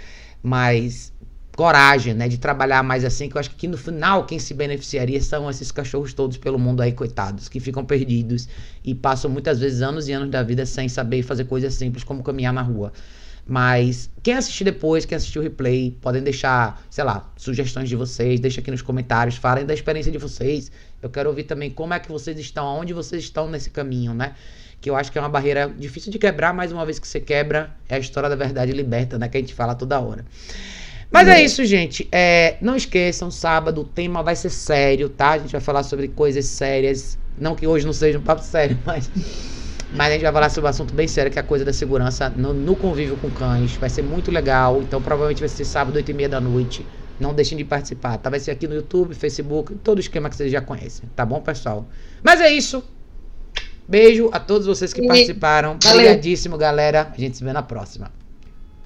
mais coragem, né, de trabalhar mais assim, que eu acho que no final quem se beneficiaria são esses cachorros todos pelo mundo aí, coitados, que ficam perdidos e passam muitas vezes anos e anos da vida sem saber fazer coisas simples como caminhar na rua. Mas quem assistir depois, quem assistiu o replay, podem deixar, sei lá, sugestões de vocês, deixa aqui nos comentários, falem da experiência de vocês. Eu quero ouvir também como é que vocês estão, aonde vocês estão nesse caminho, né? Que eu acho que é uma barreira difícil de quebrar, mas uma vez que você quebra, é a história da verdade liberta, né? Que a gente fala toda hora. Mas é isso, gente. É, não esqueçam, sábado o tema vai ser sério, tá? A gente vai falar sobre coisas sérias. Não que hoje não seja um papo sério, (laughs) mas. Mas a gente vai falar sobre um assunto bem sério, que é a coisa da segurança no, no convívio com cães. Vai ser muito legal. Então, provavelmente vai ser sábado, 8 e meia da noite. Não deixem de participar, tá? Vai ser aqui no YouTube, Facebook, todo o esquema que vocês já conhecem, tá bom, pessoal? Mas é isso. Beijo a todos vocês que participaram. Obrigadíssimo, galera. A gente se vê na próxima.